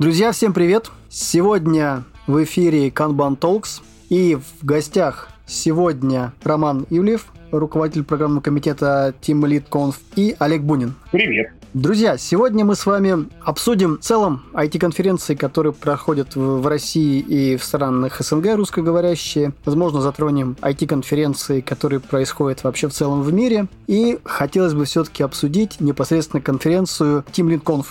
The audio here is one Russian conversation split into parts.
Друзья, всем привет! Сегодня в эфире Kanban Talks и в гостях сегодня Роман Ивлев, руководитель программного комитета Team Lead Conf и Олег Бунин. Привет! Друзья, сегодня мы с вами обсудим в целом IT-конференции, которые проходят в России и в странах СНГ русскоговорящие. Возможно, затронем IT-конференции, которые происходят вообще в целом в мире. И хотелось бы все-таки обсудить непосредственно конференцию Team Lead Conf,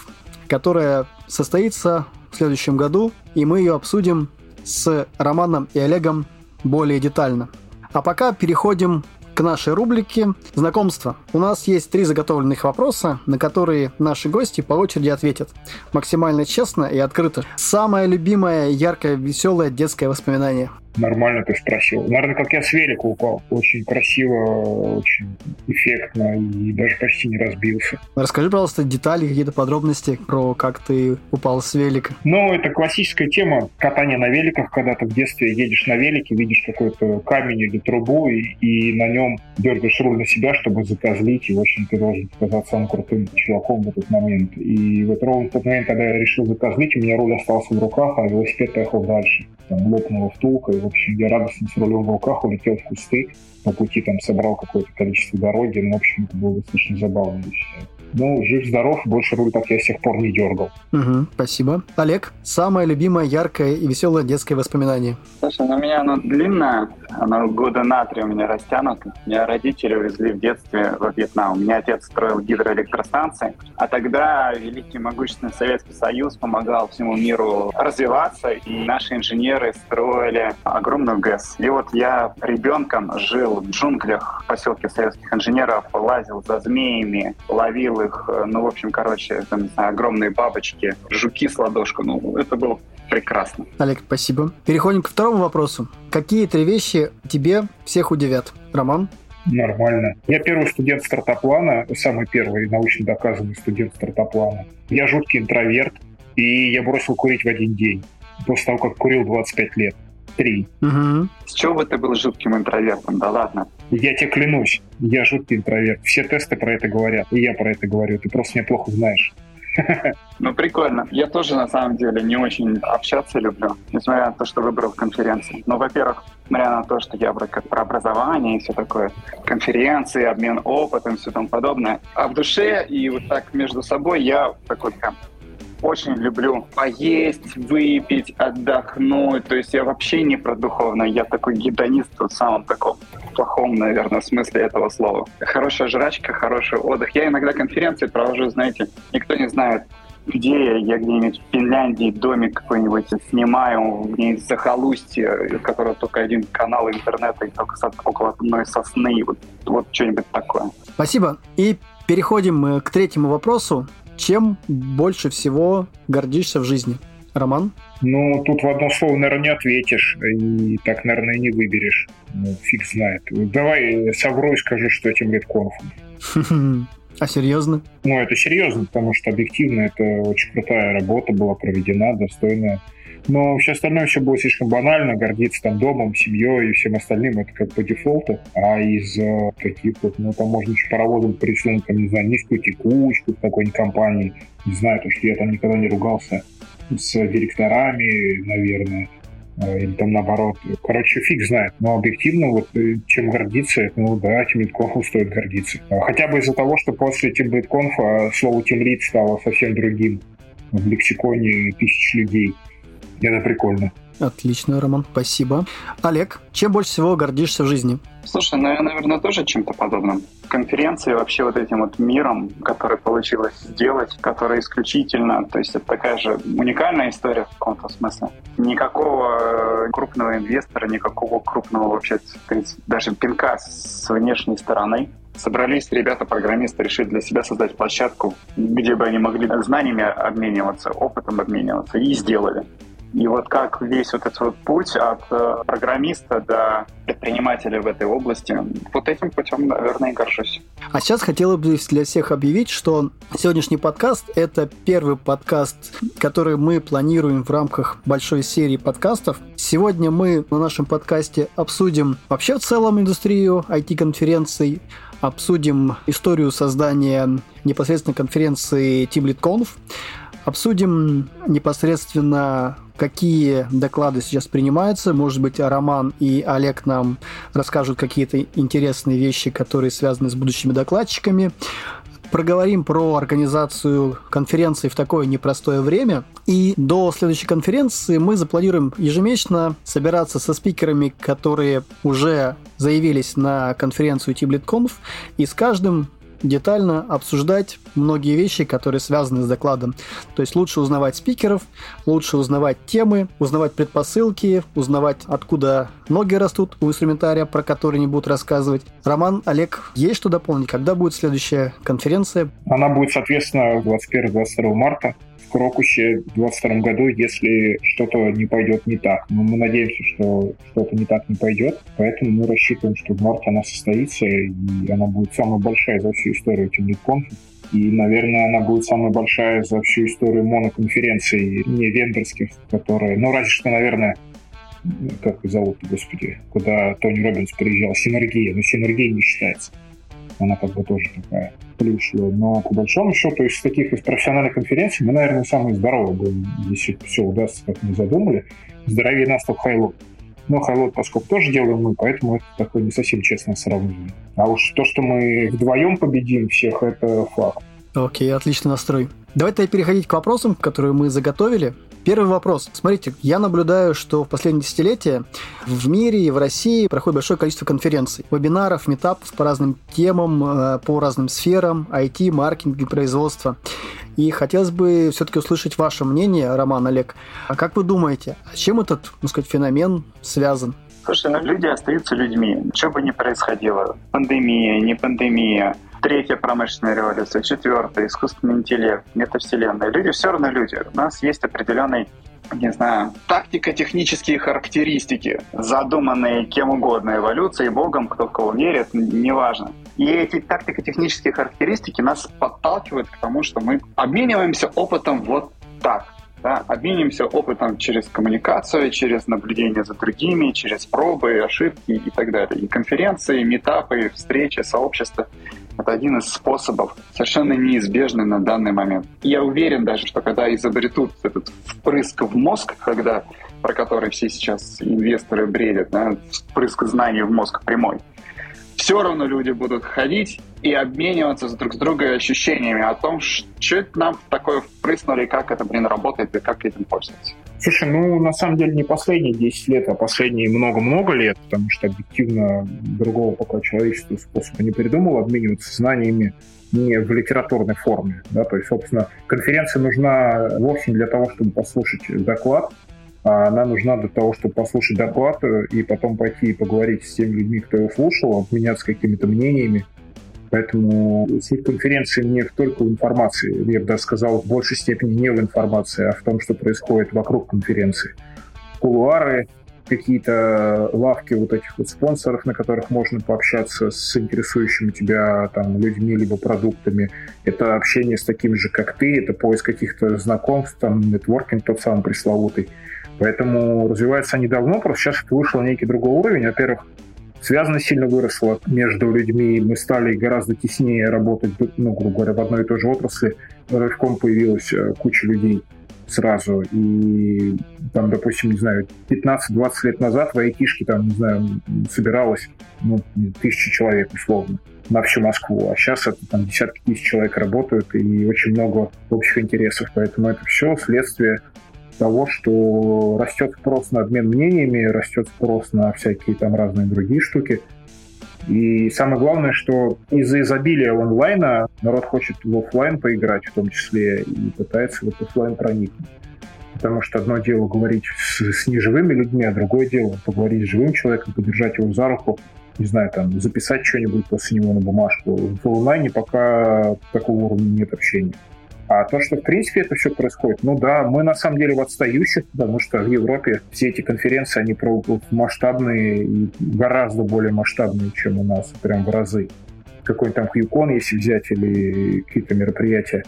которая состоится в следующем году, и мы ее обсудим с Романом и Олегом более детально. А пока переходим к нашей рубрике «Знакомство». У нас есть три заготовленных вопроса, на которые наши гости по очереди ответят. Максимально честно и открыто. Самое любимое, яркое, веселое детское воспоминание – Нормально ты спросил. Наверное, как я с велика упал. Очень красиво, очень эффектно и даже почти не разбился. Расскажи, пожалуйста, детали, какие-то подробности про как ты упал с велика. Ну, это классическая тема катания на великах, когда ты в детстве едешь на велике, видишь какой-то камень или трубу и, и на нем дергаешь руль на себя, чтобы закозлить, и, в общем, ты должен показаться самым крутым чуваком в этот момент. И вот ровно в тот момент, когда я решил закозлить, у меня руль остался в руках, а велосипед поехал дальше. Там лопнула втулка, и, в общем, я радостно с рулем в руках улетел в кусты. По пути там собрал какое-то количество дороги. Ну, в общем, это было достаточно забавно, я считаю. Ну, жив-здоров, больше руль так я с тех пор не дергал. Угу, спасибо. Олег, самое любимое, яркое и веселое детское воспоминание? Слушай, ну у меня оно длинное, оно года на три у меня растянуто. Меня родители увезли в детстве во Вьетнам. У меня отец строил гидроэлектростанции, а тогда великий могущественный Советский Союз помогал всему миру развиваться, и наши инженеры строили огромную ГЭС. И вот я ребенком жил в джунглях в поселке советских инженеров, лазил за змеями, ловил их, э, ну, в общем, короче, там, не знаю, огромные бабочки, жуки с ладошку. Ну, это было прекрасно. Олег, спасибо. Переходим к второму вопросу. Какие три вещи тебе всех удивят? Роман? Нормально. Я первый студент стартаплана, самый первый научно доказанный студент стартаплана. Я жуткий интроверт, и я бросил курить в один день, после того, как курил 25 лет. Три. Угу. С чего бы ты был жутким интровертом? Да ладно. Я тебе клянусь, я жуткий интроверт. Все тесты про это говорят, и я про это говорю. Ты просто меня плохо знаешь. Ну, прикольно. Я тоже, на самом деле, не очень общаться люблю, несмотря на то, что выбрал конференции. Ну, во-первых, несмотря на то, что я как про образование и все такое, конференции, обмен опытом и все тому подобное. А в душе и вот так между собой я такой прям очень люблю поесть, выпить, отдохнуть. То есть я вообще не про духовное, я такой гедонист в самом таком плохом, наверное, смысле этого слова. Хорошая жрачка, хороший отдых. Я иногда конференции провожу, знаете, никто не знает, где я, я где-нибудь в Финляндии домик какой-нибудь снимаю, где-нибудь в захолустье, у которого только один канал интернета и только около одной сосны, вот, вот что-нибудь такое. Спасибо. И переходим к третьему вопросу. Чем больше всего гордишься в жизни? Роман? Ну, тут в одно слово, наверное, не ответишь, и так, наверное, и не выберешь. Ну, фиг знает. Давай совру и скажу, что этим лет конфом. А серьезно? Ну, это серьезно, потому что объективно это очень крутая работа была проведена, достойная. Но все остальное все было слишком банально, гордиться там домом, семьей и всем остальным, это как по дефолту. А из э, таких вот, ну, там можно еще паровозом присунуть, там, не знаю, низкую текучку в какой-нибудь компании. Не знаю, то, что я там никогда не ругался с директорами, наверное, э, или там наоборот. Короче, фиг знает. Но объективно, вот э, чем гордиться, ну да, TeamLead стоит гордиться. Хотя бы из-за того, что после TeamLead слово TeamLead стало совсем другим в лексиконе тысяч людей. Это прикольно. Отлично, Роман, спасибо. Олег, чем больше всего гордишься в жизни? Слушай, ну я, наверное, тоже чем-то подобным. Конференции вообще вот этим вот миром, который получилось сделать, который исключительно, то есть это такая же уникальная история в каком-то смысле. Никакого э, крупного инвестора, никакого крупного вообще, даже пинка с внешней стороны. Собрались ребята-программисты, решили для себя создать площадку, где бы они могли знаниями обмениваться, опытом обмениваться, и сделали. И вот как весь вот этот вот путь от э, программиста до предпринимателя в этой области, вот этим путем, наверное, и горжусь. А сейчас хотела бы для всех объявить, что сегодняшний подкаст – это первый подкаст, который мы планируем в рамках большой серии подкастов. Сегодня мы на нашем подкасте обсудим вообще в целом индустрию IT-конференций, обсудим историю создания непосредственно конференции TeamLead Обсудим непосредственно, какие доклады сейчас принимаются. Может быть, Роман и Олег нам расскажут какие-то интересные вещи, которые связаны с будущими докладчиками проговорим про организацию конференции в такое непростое время. И до следующей конференции мы запланируем ежемесячно собираться со спикерами, которые уже заявились на конференцию TBLitConf, и с каждым детально обсуждать многие вещи, которые связаны с докладом. То есть лучше узнавать спикеров, лучше узнавать темы, узнавать предпосылки, узнавать, откуда ноги растут у инструментария, про который они будут рассказывать. Роман, Олег, есть что дополнить? Когда будет следующая конференция? Она будет, соответственно, 21-22 марта Крокусе в 2022 году, если что-то не пойдет не так. Но мы надеемся, что что-то не так не пойдет, поэтому мы рассчитываем, что в марте она состоится, и она будет самая большая за всю историю TeamLead И, наверное, она будет самая большая за всю историю моноконференций, не вендорских, которые... Ну, разве что, наверное, как зовут, господи, куда Тони Робинс приезжал, Синергия, но Синергия не считается. Она как бы тоже такая плюшевая. Но по большому счету из таких из профессиональных конференций мы, наверное, самые здоровые будем, если все удастся, как мы задумали. Здоровее нас только Хайлот. Но Хайлот, поскольку тоже делаем мы, поэтому это такое не совсем честное сравнение. А уж то, что мы вдвоем победим всех, это факт. Окей, отличный настрой. Давайте переходить к вопросам, которые мы заготовили. Первый вопрос. Смотрите, я наблюдаю, что в последние десятилетия в мире и в России проходит большое количество конференций, вебинаров, метапов по разным темам, э, по разным сферам, IT, маркетинг и производство. И хотелось бы все-таки услышать ваше мнение, Роман, Олег. А как вы думаете, с чем этот, ну сказать, феномен связан? Слушай, ну люди остаются людьми. Что бы ни происходило, пандемия, не пандемия, третья промышленная революция, четвертая, искусственный интеллект, метавселенная. Люди все равно люди. У нас есть определенный не знаю, тактико-технические характеристики, задуманные кем угодно, эволюцией, Богом, кто в кого верит, неважно. И эти тактико-технические характеристики нас подталкивают к тому, что мы обмениваемся опытом вот так да, обменимся опытом через коммуникацию, через наблюдение за другими, через пробы, ошибки и так далее. И конференции, метапы, встречи, сообщества — это один из способов, совершенно неизбежный на данный момент. Я уверен даже, что когда изобретут этот впрыск в мозг, когда про который все сейчас инвесторы бредят, да, впрыск знаний в мозг прямой, все равно люди будут ходить и обмениваться друг с другом ощущениями о том, что это нам такое впрыснули, как это, блин, работает и как этим пользоваться. Слушай, ну, на самом деле не последние 10 лет, а последние много-много лет, потому что объективно другого пока человечество способа не придумало обмениваться знаниями не в литературной форме. Да? То есть, собственно, конференция нужна вовсе не для того, чтобы послушать доклад, а она нужна для того, чтобы послушать доклад и потом пойти и поговорить с теми людьми, кто его слушал, обменяться какими-то мнениями. Поэтому суть конференции не только в информации, я бы даже сказал, в большей степени не в информации, а в том, что происходит вокруг конференции. Кулуары, какие-то лавки вот этих вот спонсоров, на которых можно пообщаться с интересующими тебя там людьми либо продуктами. Это общение с такими же, как ты, это поиск каких-то знакомств, там, нетворкинг тот самый пресловутый. Поэтому развиваются они давно, просто сейчас это вышло на некий другой уровень. Во-первых, связанность сильно выросла между людьми, мы стали гораздо теснее работать, ну, грубо говоря, в одной и той же отрасли. Рывком появилась э, куча людей сразу. И там, допустим, не знаю, 15-20 лет назад в айтишке там, не знаю, собиралось ну, тысячи человек условно на всю Москву, а сейчас это там десятки тысяч человек работают и очень много общих интересов, поэтому это все следствие того, что растет спрос на обмен мнениями, растет спрос на всякие там разные другие штуки. И самое главное, что из-за изобилия онлайна народ хочет в офлайн поиграть в том числе и пытается в офлайн проникнуть. Потому что одно дело говорить с, с неживыми людьми, а другое дело поговорить с живым человеком, подержать его за руку, не знаю, там, записать что-нибудь после него на бумажку. В онлайне пока такого уровня нет общения. А то, что в принципе это все происходит, ну да, мы на самом деле в отстающих, потому что в Европе все эти конференции, они масштабные и гораздо более масштабные, чем у нас, прям в разы. Какой-нибудь там QCon, если взять, или какие-то мероприятия,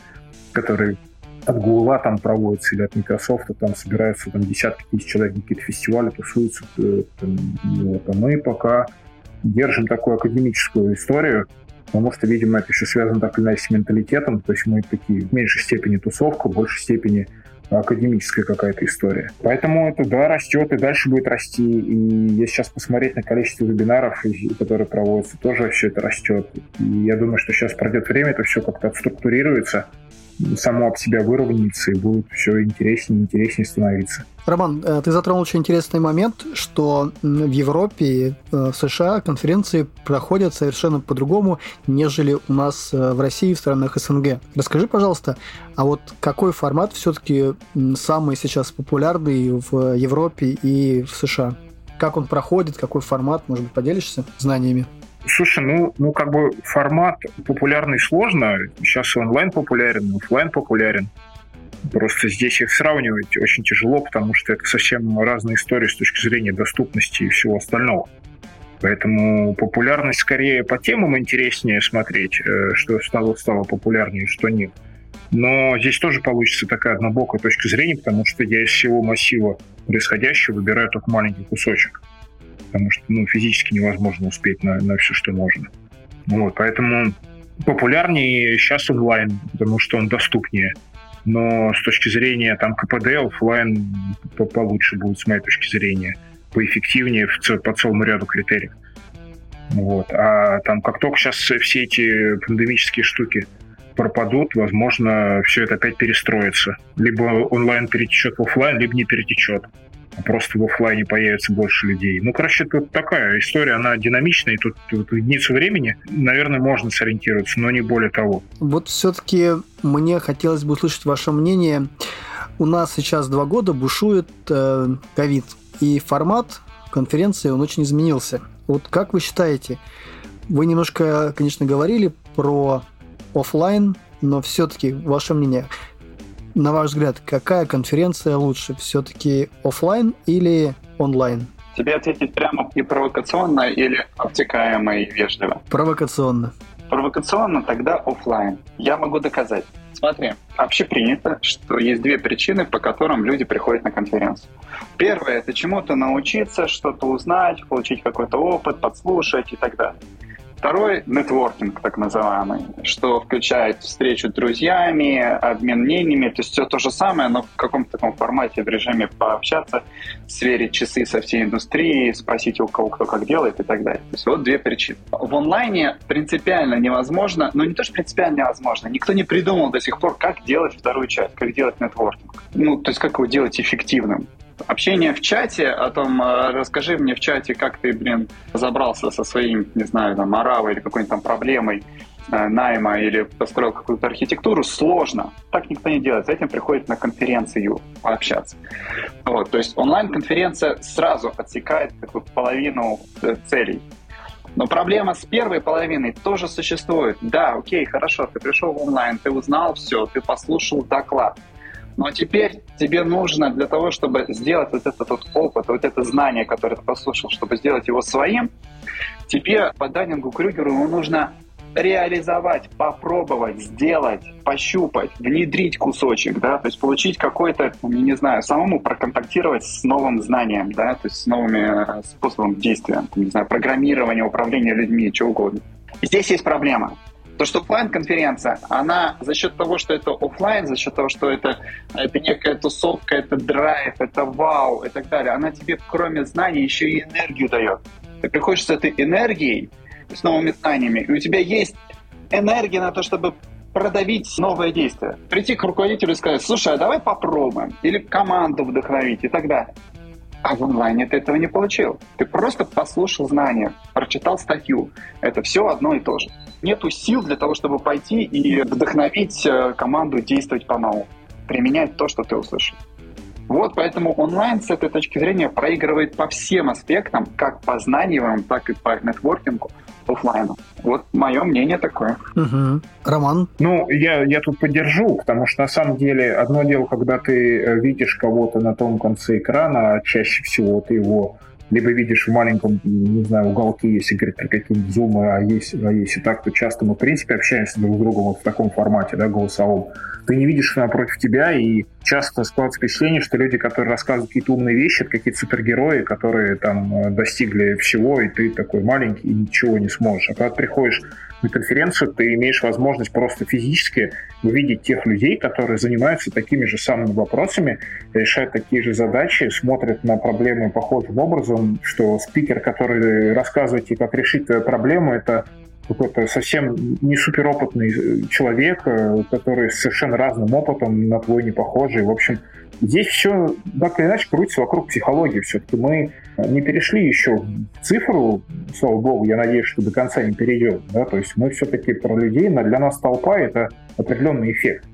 которые от Гугла там проводятся или от Microsoft, там собираются там десятки тысяч человек, какие-то фестивали тусуются. Э, там, вот. А мы пока держим такую академическую историю, потому что, видимо, это еще связано так или иначе с менталитетом, то есть мы такие в меньшей степени тусовка, в большей степени академическая какая-то история. Поэтому это, да, растет и дальше будет расти. И если сейчас посмотреть на количество вебинаров, которые проводятся, тоже все это растет. И я думаю, что сейчас пройдет время, это все как-то отструктурируется, само об себя выровняется и будет все интереснее и интереснее становиться. Роман, э, ты затронул очень интересный момент, что в Европе э, в США конференции проходят совершенно по-другому, нежели у нас э, в России в странах СНГ. Расскажи, пожалуйста, а вот какой формат все-таки самый сейчас популярный в Европе и в США? Как он проходит, какой формат, может быть, поделишься знаниями? Слушай, ну, ну как бы формат популярный сложно. Сейчас онлайн популярен, офлайн популярен. Просто здесь их сравнивать очень тяжело, потому что это совсем разные истории с точки зрения доступности и всего остального. Поэтому популярность скорее по темам интереснее смотреть, э, что стало, стало популярнее, что нет. Но здесь тоже получится такая однобокая точка зрения, потому что я из всего массива происходящего выбираю только маленький кусочек. Потому что ну, физически невозможно успеть на, на все, что можно. Вот, поэтому популярнее сейчас онлайн, потому что он доступнее но с точки зрения там КПД офлайн получше будет, с моей точки зрения, поэффективнее в, по целому ряду критериев. Вот. А там как только сейчас все эти пандемические штуки пропадут, возможно, все это опять перестроится. Либо онлайн перетечет в офлайн, либо не перетечет просто в офлайне появится больше людей. Ну, короче, тут такая история, она динамичная, и тут, тут единицу времени, наверное, можно сориентироваться, но не более того. Вот все-таки мне хотелось бы услышать ваше мнение. У нас сейчас два года бушует э, ковид, э, и формат конференции, он очень изменился. Вот как вы считаете, вы немножко, конечно, говорили про офлайн, но все-таки ваше мнение, на ваш взгляд, какая конференция лучше? Все-таки офлайн или онлайн? Тебе ответить прямо и провокационно или обтекаемо и вежливо? Провокационно. Провокационно тогда офлайн. Я могу доказать. Смотри, вообще принято, что есть две причины, по которым люди приходят на конференцию. Первое – это чему-то научиться, что-то узнать, получить какой-то опыт, подслушать и так далее. Второй — нетворкинг, так называемый, что включает встречу с друзьями, обмен мнениями, то есть все то же самое, но в каком-то таком формате, в режиме пообщаться, сверить часы со всей индустрией, спросить у кого кто как делает и так далее. То есть вот две причины. В онлайне принципиально невозможно, но не то, что принципиально невозможно, никто не придумал до сих пор, как делать вторую часть, как делать нетворкинг. Ну, то есть как его делать эффективным. Общение в чате о том, э, расскажи мне в чате, как ты, блин, разобрался со своим, не знаю, там, оравой или какой-нибудь там проблемой э, найма или построил какую-то архитектуру, сложно. Так никто не делает. За этим приходит на конференцию пообщаться. Вот, то есть онлайн-конференция сразу отсекает бы, половину э, целей. Но проблема с первой половиной тоже существует. Да, окей, хорошо, ты пришел в онлайн, ты узнал все, ты послушал доклад. Но теперь тебе нужно для того, чтобы сделать вот этот вот опыт, вот это знание, которое ты послушал, чтобы сделать его своим, тебе по Даннингу Крюгеру ему нужно реализовать, попробовать, сделать, пощупать, внедрить кусочек, да, то есть получить какой-то, ну, не знаю, самому проконтактировать с новым знанием, да, то есть с новыми э, способами действия, не знаю, программирования, управления людьми, чего угодно. Здесь есть проблема. То, что офлайн-конференция, она за счет того, что это офлайн, за счет того, что это, это некая тусовка, это драйв, это вау и так далее, она тебе кроме знаний еще и энергию дает. Ты приходишь с этой энергией, с новыми знаниями, и у тебя есть энергия на то, чтобы продавить новое действие. Прийти к руководителю и сказать, слушай, а давай попробуем. Или команду вдохновить и так далее. А в онлайне ты этого не получил. Ты просто послушал знания, прочитал статью. Это все одно и то же нету сил для того, чтобы пойти и вдохновить э, команду действовать по-новому, применять то, что ты услышал. Вот поэтому онлайн с этой точки зрения проигрывает по всем аспектам, как по знаниям, так и по нетворкингу офлайну. Вот мое мнение такое. Угу. Роман? Ну, я, я тут поддержу, потому что на самом деле одно дело, когда ты э, видишь кого-то на том конце экрана, а чаще всего ты его либо видишь в маленьком, не знаю, уголке, если говорить про какие-нибудь зумы, а есть, а если так, то часто мы, в принципе, общаемся друг с другом вот в таком формате, да, голосовом. Ты не видишь напротив тебя, и часто складывается впечатление, что люди, которые рассказывают какие-то умные вещи, это какие-то супергерои, которые там э, достигли всего, и ты такой маленький и ничего не сможешь. А когда ты приходишь на конференцию, ты имеешь возможность просто физически увидеть тех людей, которые занимаются такими же самыми вопросами, решают такие же задачи, смотрят на проблемы похожим образом, что спикер, который рассказывает тебе, как решить твою проблему, это какой-то совсем не суперопытный человек, э, который с совершенно разным опытом на твой не похожий. В общем, здесь все так или иначе крутится вокруг психологии. Все-таки мы не перешли еще в цифру, слава богу, я надеюсь, что до конца не перейдем. Да? То есть мы все-таки про людей, для нас толпа — это определенный эффект.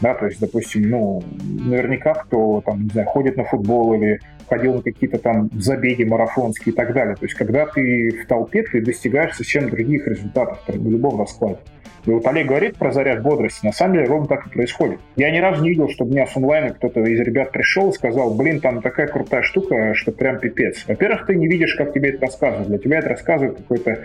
Да, то есть, допустим, ну, наверняка кто там, не знаю, ходит на футбол или ходил на какие-то там забеги марафонские и так далее. То есть, когда ты в толпе, ты достигаешь совсем других результатов при любом раскладе. И вот Олег говорит про заряд бодрости. На самом деле ровно так и происходит. Я ни разу не видел, чтобы у меня с онлайна кто-то из ребят пришел и сказал, блин, там такая крутая штука, что прям пипец. Во-первых, ты не видишь, как тебе это рассказывают. Для тебя это рассказывает какой-то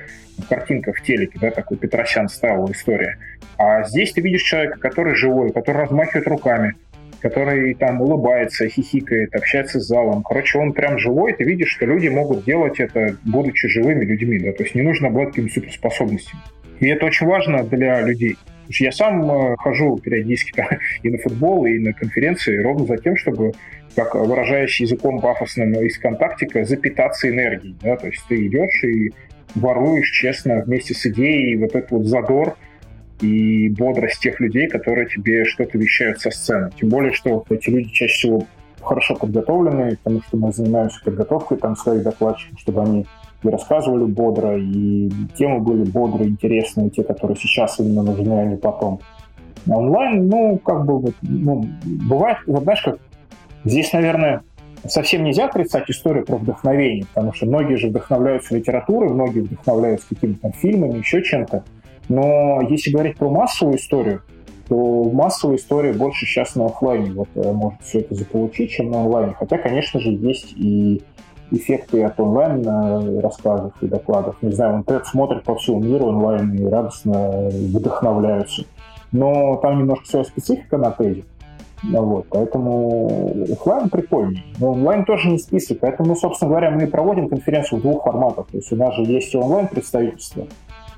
картинка в телеке, да, такой Петросян стайл история. А здесь ты видишь человека, который живой, который размахивает руками, который там улыбается, хихикает, общается с залом. Короче, он прям живой, ты видишь, что люди могут делать это, будучи живыми людьми, да, то есть не нужно обладать какими-то суперспособностями. И это очень важно для людей. Я сам э, хожу периодически там, и на футбол, и на конференции ровно за тем, чтобы, как выражаясь языком пафосным из контактика, запитаться энергией. Да? То есть ты идешь и воруешь честно вместе с идеей вот этот вот задор и бодрость тех людей, которые тебе что-то вещают со сцены. Тем более, что эти люди чаще всего хорошо подготовленные, потому что мы занимаемся подготовкой там своих докладчиков, чтобы они и рассказывали бодро, и темы были бодрые, интересные, те, которые сейчас именно нужны, а не потом. А онлайн, ну, как бы, ну, бывает, вот знаешь, как здесь, наверное, совсем нельзя отрицать историю про вдохновение, потому что многие же вдохновляются литературой, многие вдохновляются какими-то фильмами, еще чем-то. Но если говорить про массовую историю, то в массовой истории больше сейчас на офлайне вот э, может все это заполучить, чем на онлайне. Хотя, конечно же, есть и эффекты от онлайн э, рассказов и докладов. Не знаю, интернет смотрит по всему миру онлайн и радостно вдохновляются. Но там немножко своя специфика на тезе. Вот, поэтому офлайн прикольный. Но онлайн тоже не список. Поэтому, собственно говоря, мы проводим конференцию в двух форматах. То есть у нас же есть онлайн представительство,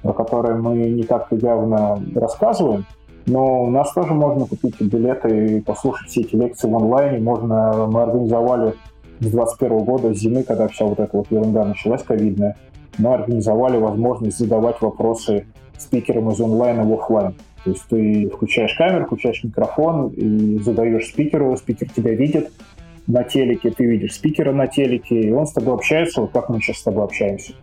про которое мы не так явно рассказываем, но у нас тоже можно купить билеты и послушать все эти лекции в онлайне. Можно, мы организовали с 2021 года, с зимы, когда вся вот эта вот ерунда началась ковидная, мы организовали возможность задавать вопросы спикерам из онлайна в офлайн. То есть ты включаешь камеру, включаешь микрофон и задаешь спикеру, спикер тебя видит на телеке, ты видишь спикера на телеке, и он с тобой общается, вот как мы сейчас с тобой общаемся.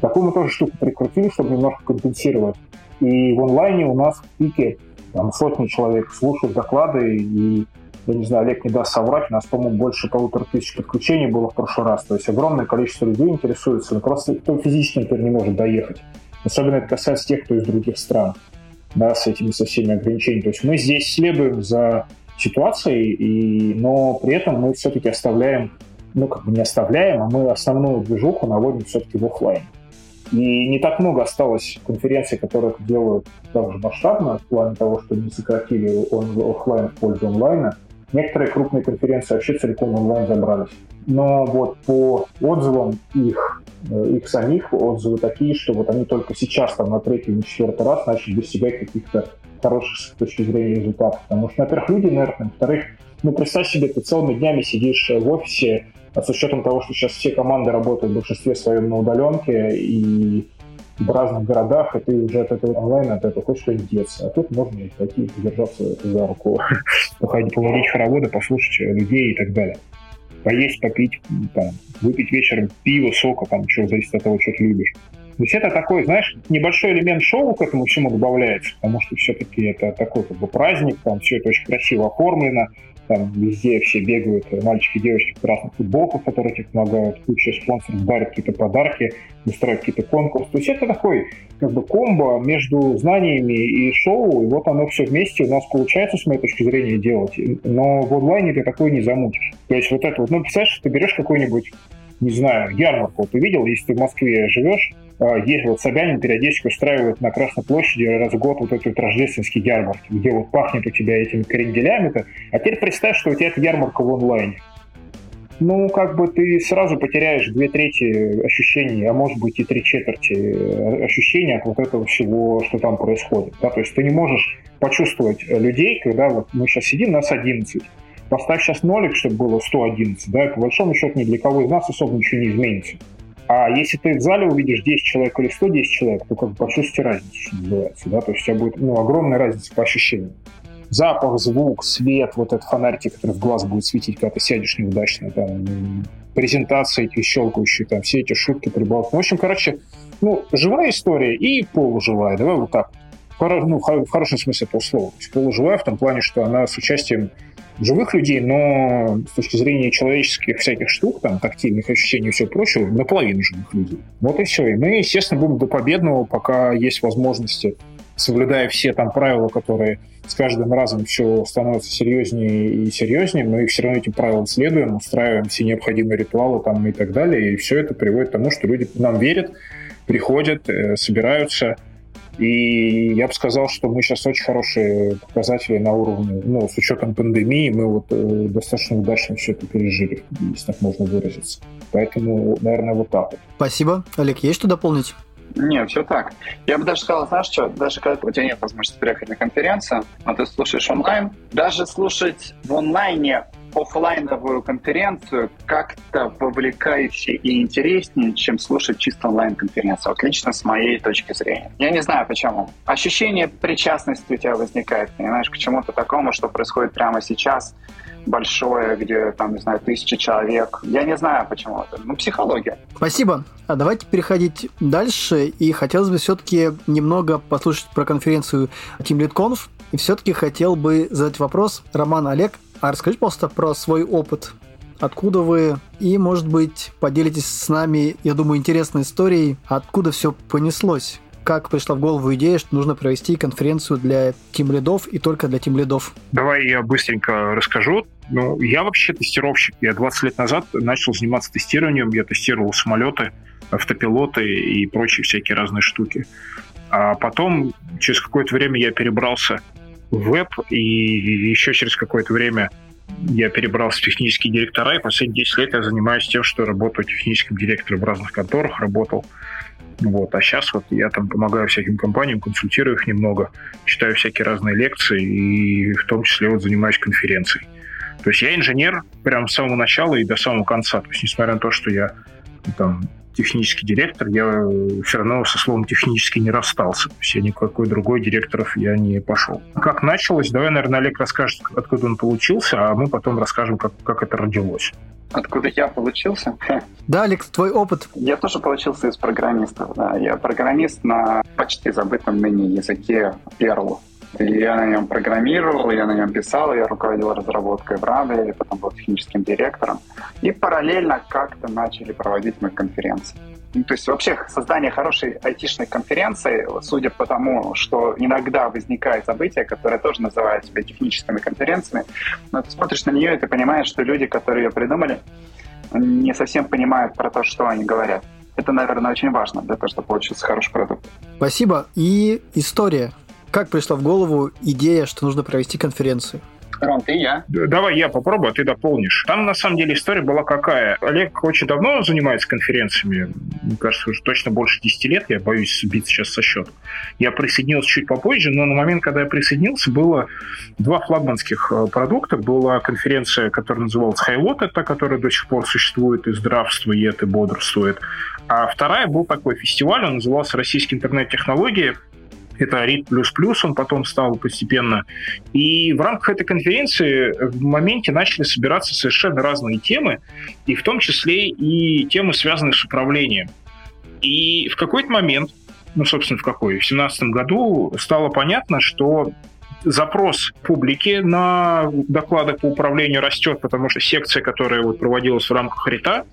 Такую мы тоже штуку прикрутили, чтобы немножко компенсировать. И в онлайне у нас в пике там сотни человек слушают доклады, и я не знаю, Олег не даст соврать, у нас, по-моему, больше полутора тысяч подключений было в прошлый раз. То есть огромное количество людей интересуется, но просто кто физически, например, не может доехать. Особенно это касается тех, кто из других стран, да, с этими со всеми ограничениями. То есть мы здесь следуем за ситуацией, и, но при этом мы все-таки оставляем, ну, как бы не оставляем, а мы основную движуху наводим все-таки в офлайн. И не так много осталось конференций, которые делают также масштабно, в плане того, что не сократили офлайн в пользу онлайна. Некоторые крупные конференции вообще целиком онлайн забрались. Но вот по отзывам их, э, их самих, отзывы такие, что вот они только сейчас, там, на третий или четвертый раз начали достигать каких-то хороших с точки зрения результатов. Потому что, во-первых, люди инертны, во-вторых, ну, представь себе, ты целыми днями сидишь в офисе, а с учетом того, что сейчас все команды работают в большинстве своем на удаленке, и в разных городах, и ты уже от этого онлайна, от этого хочешь что-нибудь деться. А тут можно пойти и подержаться за руку, походить, поварить хороводы, послушать людей и так далее. Поесть, попить, там, выпить вечером пиво, сока, там, что зависит от того, что ты любишь. То есть это такой, знаешь, небольшой элемент шоу к этому всему добавляется, потому что все-таки это такой как бы праздник, там все это очень красиво оформлено, там везде все бегают, мальчики девочки в красных футболках, которые тебе помогают, куча спонсоров дарят какие-то подарки, устраивают какие-то конкурсы. То есть это такой как бы комбо между знаниями и шоу, и вот оно все вместе у нас получается, с моей точки зрения, делать. Но в онлайне ты такое не замутишь. То есть вот это вот, ну, представляешь, ты берешь какой-нибудь не знаю, ярмарку. Ты видел, если ты в Москве живешь, а, вот Собянин периодически устраивает на Красной площади раз в год вот эти вот рождественские ярмарки, где вот пахнет у тебя этими кренделями-то. А теперь представь, что у тебя эта ярмарка в онлайне. Ну, как бы ты сразу потеряешь две трети ощущений, а может быть и три четверти э, ощущений от вот этого всего, что там происходит. Да? То есть ты не можешь почувствовать людей, когда вот мы сейчас сидим, нас 11. Поставь сейчас нолик, чтобы было 111, да, по большому счету ни для кого из нас особо ничего не изменится. А если ты в зале увидишь 10 человек или 110 человек, то как бы почувствуйте разницу, что называется. Да? То есть у тебя будет ну, огромная разница по ощущениям. Запах, звук, свет, вот этот фонарик, который в глаз будет светить, когда ты сядешь неудачно, там, презентации эти щелкающие, там, все эти шутки, прибавки. Ну, в общем, короче, ну, живая история и полуживая. Давай вот так. Ну, в хорошем смысле этого слова. То есть полуживая в том плане, что она с участием живых людей, но с точки зрения человеческих всяких штук, там, тактильных ощущений и все прочее, наполовину живых людей. Вот и все. И мы, естественно, будем до победного, пока есть возможности, соблюдая все там правила, которые с каждым разом все становится серьезнее и серьезнее, мы все равно этим правилам следуем, устраиваем все необходимые ритуалы там и так далее, и все это приводит к тому, что люди нам верят, приходят, э, собираются, и я бы сказал, что мы сейчас очень хорошие показатели на уровне, ну, с учетом пандемии, мы вот э, достаточно удачно все это пережили, если так можно выразиться. Поэтому, наверное, вот так вот. Спасибо. Олег, есть что дополнить? Не, все так. Я бы даже сказал, знаешь что, даже когда у тебя нет возможности приехать на конференцию, а ты слушаешь онлайн, даже слушать в онлайне офлайновую конференцию как-то вовлекающе и интереснее, чем слушать чисто онлайн-конференцию. Отлично с моей точки зрения. Я не знаю почему. Ощущение причастности у тебя возникает, понимаешь, к чему-то такому, что происходит прямо сейчас, большое, где, там, не знаю, тысячи человек. Я не знаю, почему это. Ну, психология. Спасибо. А давайте переходить дальше. И хотелось бы все-таки немного послушать про конференцию Team Lead Conf. И все-таки хотел бы задать вопрос. Роман, Олег, а расскажите, пожалуйста, про свой опыт. Откуда вы? И, может быть, поделитесь с нами, я думаю, интересной историей, откуда все понеслось. Как пришла в голову идея, что нужно провести конференцию для тим-лидов и только для тим-лидов? Давай я быстренько расскажу. Ну, я вообще тестировщик. Я 20 лет назад начал заниматься тестированием. Я тестировал самолеты, автопилоты и прочие всякие разные штуки. А потом, через какое-то время я перебрался веб, и еще через какое-то время я перебрался в технические директора, и последние 10 лет я занимаюсь тем, что работаю техническим директором в разных конторах, работал. Вот. А сейчас вот я там помогаю всяким компаниям, консультирую их немного, читаю всякие разные лекции, и в том числе вот занимаюсь конференцией. То есть я инженер прямо с самого начала и до самого конца. То есть несмотря на то, что я там технический директор, я все равно со словом технически не расстался. То есть я никакой другой директоров я не пошел. Как началось? Давай, наверное, Олег расскажет, откуда он получился, а мы потом расскажем, как, как это родилось. Откуда я получился? Да, Алекс, твой опыт. Я тоже получился из программистов. Да. Я программист на почти забытом ныне языке Perl. Я на нем программировал, я на нем писал, я руководил разработкой в Раде, потом был техническим директором. И параллельно как-то начали проводить мы конференции. Ну, то есть вообще создание хорошей айтишной конференции, судя по тому, что иногда возникает событие, которое тоже называют себя техническими конференциями, но ты смотришь на нее и ты понимаешь, что люди, которые ее придумали, не совсем понимают про то, что они говорят. Это, наверное, очень важно для того, чтобы получился хороший продукт. Спасибо. И история как пришла в голову идея, что нужно провести конференцию? Ром, ты я. Давай я попробую, а ты дополнишь. Там, на самом деле, история была какая. Олег очень давно занимается конференциями. Мне кажется, уже точно больше 10 лет. Я боюсь сбиться сейчас со счета. Я присоединился чуть попозже, но на момент, когда я присоединился, было два флагманских э, продукта. Была конференция, которая называлась Highwatt, это которая до сих пор существует и здравствует, и бодрствует. А вторая был такой фестиваль, он назывался «Российские интернет-технологии». Это RIT++, он потом стал постепенно. И в рамках этой конференции в моменте начали собираться совершенно разные темы, и в том числе и темы, связанные с управлением. И в какой-то момент, ну, собственно, в какой? В 2017 году стало понятно, что запрос публики на доклады по управлению растет, потому что секция, которая вот проводилась в рамках РИТа,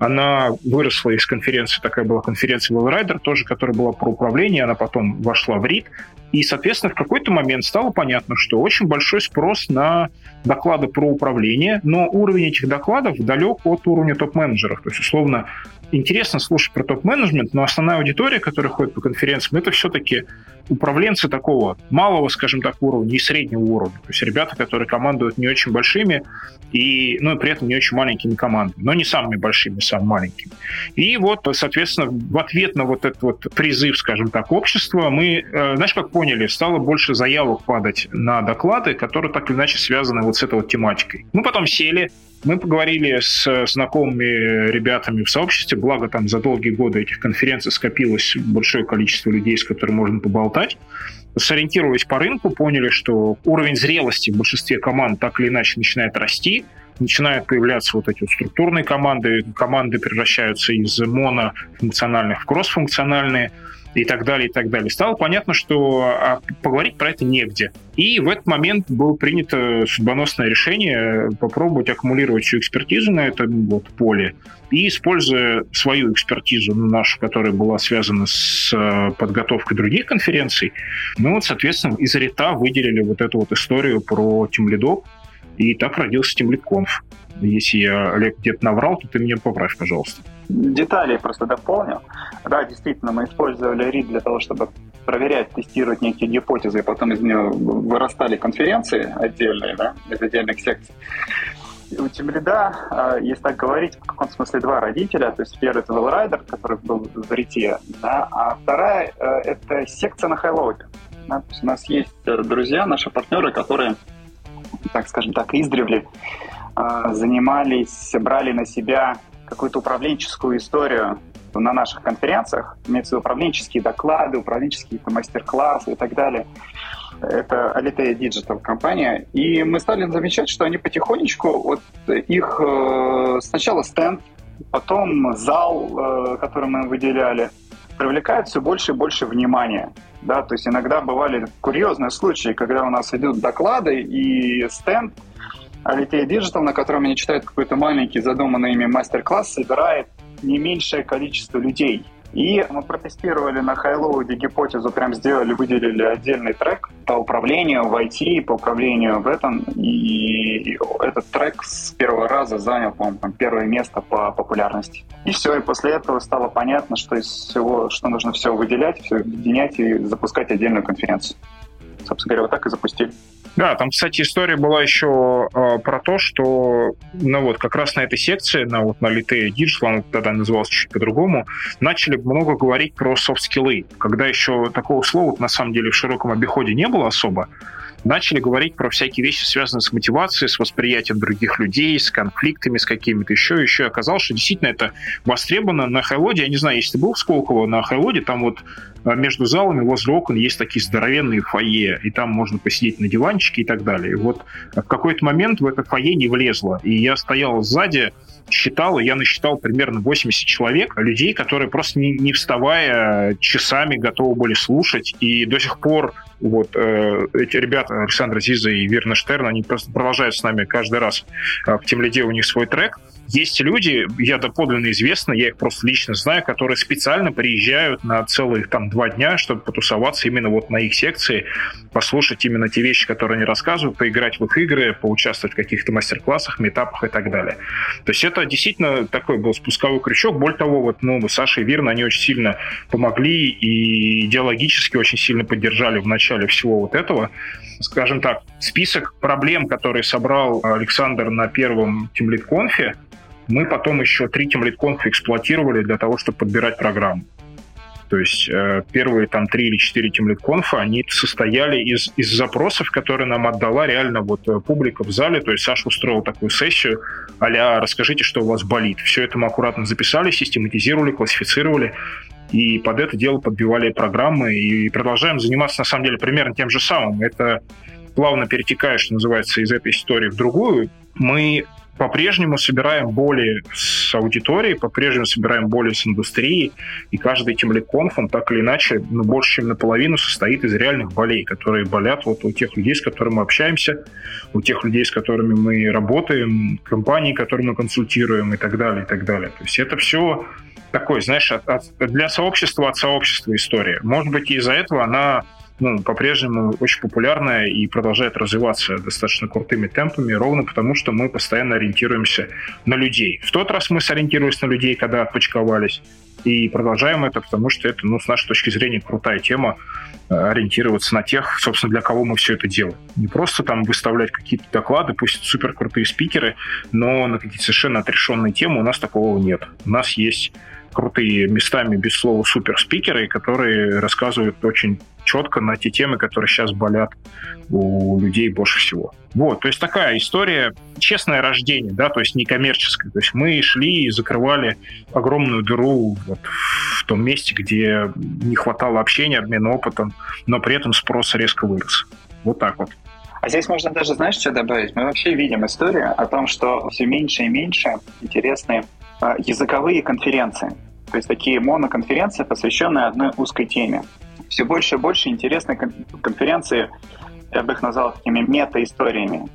она выросла из конференции, такая была конференция Wellrider, тоже, которая была про управление, она потом вошла в РИТ, И, соответственно, в какой-то момент стало понятно, что очень большой спрос на доклады про управление, но уровень этих докладов далек от уровня топ-менеджеров. То есть, условно, интересно слушать про топ-менеджмент, но основная аудитория, которая ходит по конференциям, это все-таки управленцы такого малого, скажем так, уровня и среднего уровня. То есть ребята, которые командуют не очень большими, и, ну, и при этом не очень маленькими командами, но не самыми большими, самыми маленькими. И вот, соответственно, в ответ на вот этот вот призыв, скажем так, общества, мы, э, знаешь, как поняли, стало больше заявок падать на доклады, которые так или иначе связаны вот с этой вот тематикой. Мы потом сели, мы поговорили с знакомыми ребятами в сообществе, благо там за долгие годы этих конференций скопилось большое количество людей, с которыми можно поболтать. Сориентировались по рынку, поняли, что уровень зрелости в большинстве команд так или иначе начинает расти, начинают появляться вот эти вот структурные команды, команды превращаются из монофункциональных в кроссфункциональные, и так далее, и так далее. Стало понятно, что а, поговорить про это негде. И в этот момент было принято судьбоносное решение попробовать аккумулировать всю экспертизу на этом вот поле и, используя свою экспертизу, ну, нашу, которая была связана с э, подготовкой других конференций, мы вот, соответственно, из РИТа выделили вот эту вот историю про тимлидов, и так родился тимлидконф. Если я, Олег, где-то наврал, то ты меня поправь, пожалуйста. Детали просто дополнил. Да, действительно, мы использовали RID для того, чтобы проверять, тестировать некие гипотезы, и потом из нее вырастали конференции отдельные, да, из отдельных секций. У Тимлида, а, если так говорить, в каком смысле два родителя. То есть первый это Wellrider, который был в Рите, да, а вторая э, это секция на Хайлоуде. Да, у нас есть э, друзья, наши партнеры, которые, так скажем так, издревле а, занимались, брали на себя какую-то управленческую историю на наших конференциях, имеются управленческие доклады, управленческие мастер-классы и так далее. Это Alitaia Digital компания. И мы стали замечать, что они потихонечку, вот их э, сначала стенд, потом зал, э, который мы выделяли, привлекает все больше и больше внимания. Да, то есть иногда бывали курьезные случаи, когда у нас идут доклады и стенд Alitaia Digital, на котором они читают какой-то маленький задуманный ими мастер-класс, собирает не меньшее количество людей. И мы протестировали на хайлоуде гипотезу, прям сделали, выделили отдельный трек по управлению в IT, по управлению в этом. И этот трек с первого раза занял, по-моему, первое место по популярности. И все, и после этого стало понятно, что из всего, что нужно все выделять, все объединять и запускать отдельную конференцию. Собственно говоря, вот так и запустили. Да, там, кстати, история была еще э, про то, что, ну вот, как раз на этой секции, на вот на Lite Digital, она тогда называлась чуть по-другому, начали много говорить про софт-скиллы, когда еще такого слова на самом деле в широком обиходе не было особо начали говорить про всякие вещи, связанные с мотивацией, с восприятием других людей, с конфликтами, с какими-то еще. Еще оказалось, что действительно это востребовано на Хайлоде. Я не знаю, если ты был в Сколково на Хайлоде, там вот а, между залами возле окон есть такие здоровенные фойе, и там можно посидеть на диванчике и так далее. И вот в какой-то момент в это фойе не влезло. И я стоял сзади, считал, и я насчитал примерно 80 человек, людей, которые просто не, не вставая часами готовы были слушать. И до сих пор вот э, эти ребята, Александр Зиза и Вирна Штерн, они просто продолжают с нами каждый раз э, в Тимлиде у них свой трек. Есть люди, я доподлинно известно, я их просто лично знаю, которые специально приезжают на целых там два дня, чтобы потусоваться именно вот на их секции, послушать именно те вещи, которые они рассказывают, поиграть в их игры, поучаствовать в каких-то мастер-классах, метапах и так далее. То есть это действительно такой был спусковой крючок. Более того, вот, ну, Саша и Вирна, они очень сильно помогли и идеологически очень сильно поддержали в начале всего вот этого скажем так, список проблем, которые собрал Александр на первом Тимлит Конфе, мы потом еще три TeamLead эксплуатировали для того, чтобы подбирать программу. То есть э, первые там три или четыре TeamLead они состояли из, из запросов, которые нам отдала реально вот э, публика в зале. То есть Саша устроил такую сессию а «Расскажите, что у вас болит». Все это мы аккуратно записали, систематизировали, классифицировали и под это дело подбивали программы и продолжаем заниматься на самом деле примерно тем же самым. Это плавно перетекая, что называется, из этой истории в другую. Мы по-прежнему собираем боли с аудиторией, по-прежнему собираем боли с индустрией, и каждый темлеконф, он так или иначе, ну, больше, чем наполовину состоит из реальных болей, которые болят вот у тех людей, с которыми мы общаемся, у тех людей, с которыми мы работаем, компаний, которые мы консультируем и так далее, и так далее. То есть это все такой, знаешь, от, от, для сообщества от сообщества история. Может быть, из-за этого она ну, по-прежнему очень популярная и продолжает развиваться достаточно крутыми темпами, ровно потому, что мы постоянно ориентируемся на людей. В тот раз мы сориентировались на людей, когда отпочковались, и продолжаем это, потому что это, ну, с нашей точки зрения, крутая тема э, ориентироваться на тех, собственно, для кого мы все это делаем. Не просто там выставлять какие-то доклады, пусть супер крутые спикеры, но на какие-то совершенно отрешенные темы у нас такого нет. У нас есть крутые местами, без слова, супер спикеры, которые рассказывают очень четко на те темы, которые сейчас болят у людей больше всего. Вот, то есть такая история, честное рождение, да, то есть не коммерческое. То есть мы шли и закрывали огромную дыру вот в том месте, где не хватало общения, обмена опытом, но при этом спрос резко вырос. Вот так вот. А здесь можно даже, знаешь, что добавить? Мы вообще видим историю о том, что все меньше и меньше интересные языковые конференции. То есть такие моноконференции, посвященные одной узкой теме. Все больше и больше интересные конференции, я бы их назвал такими мета-историями.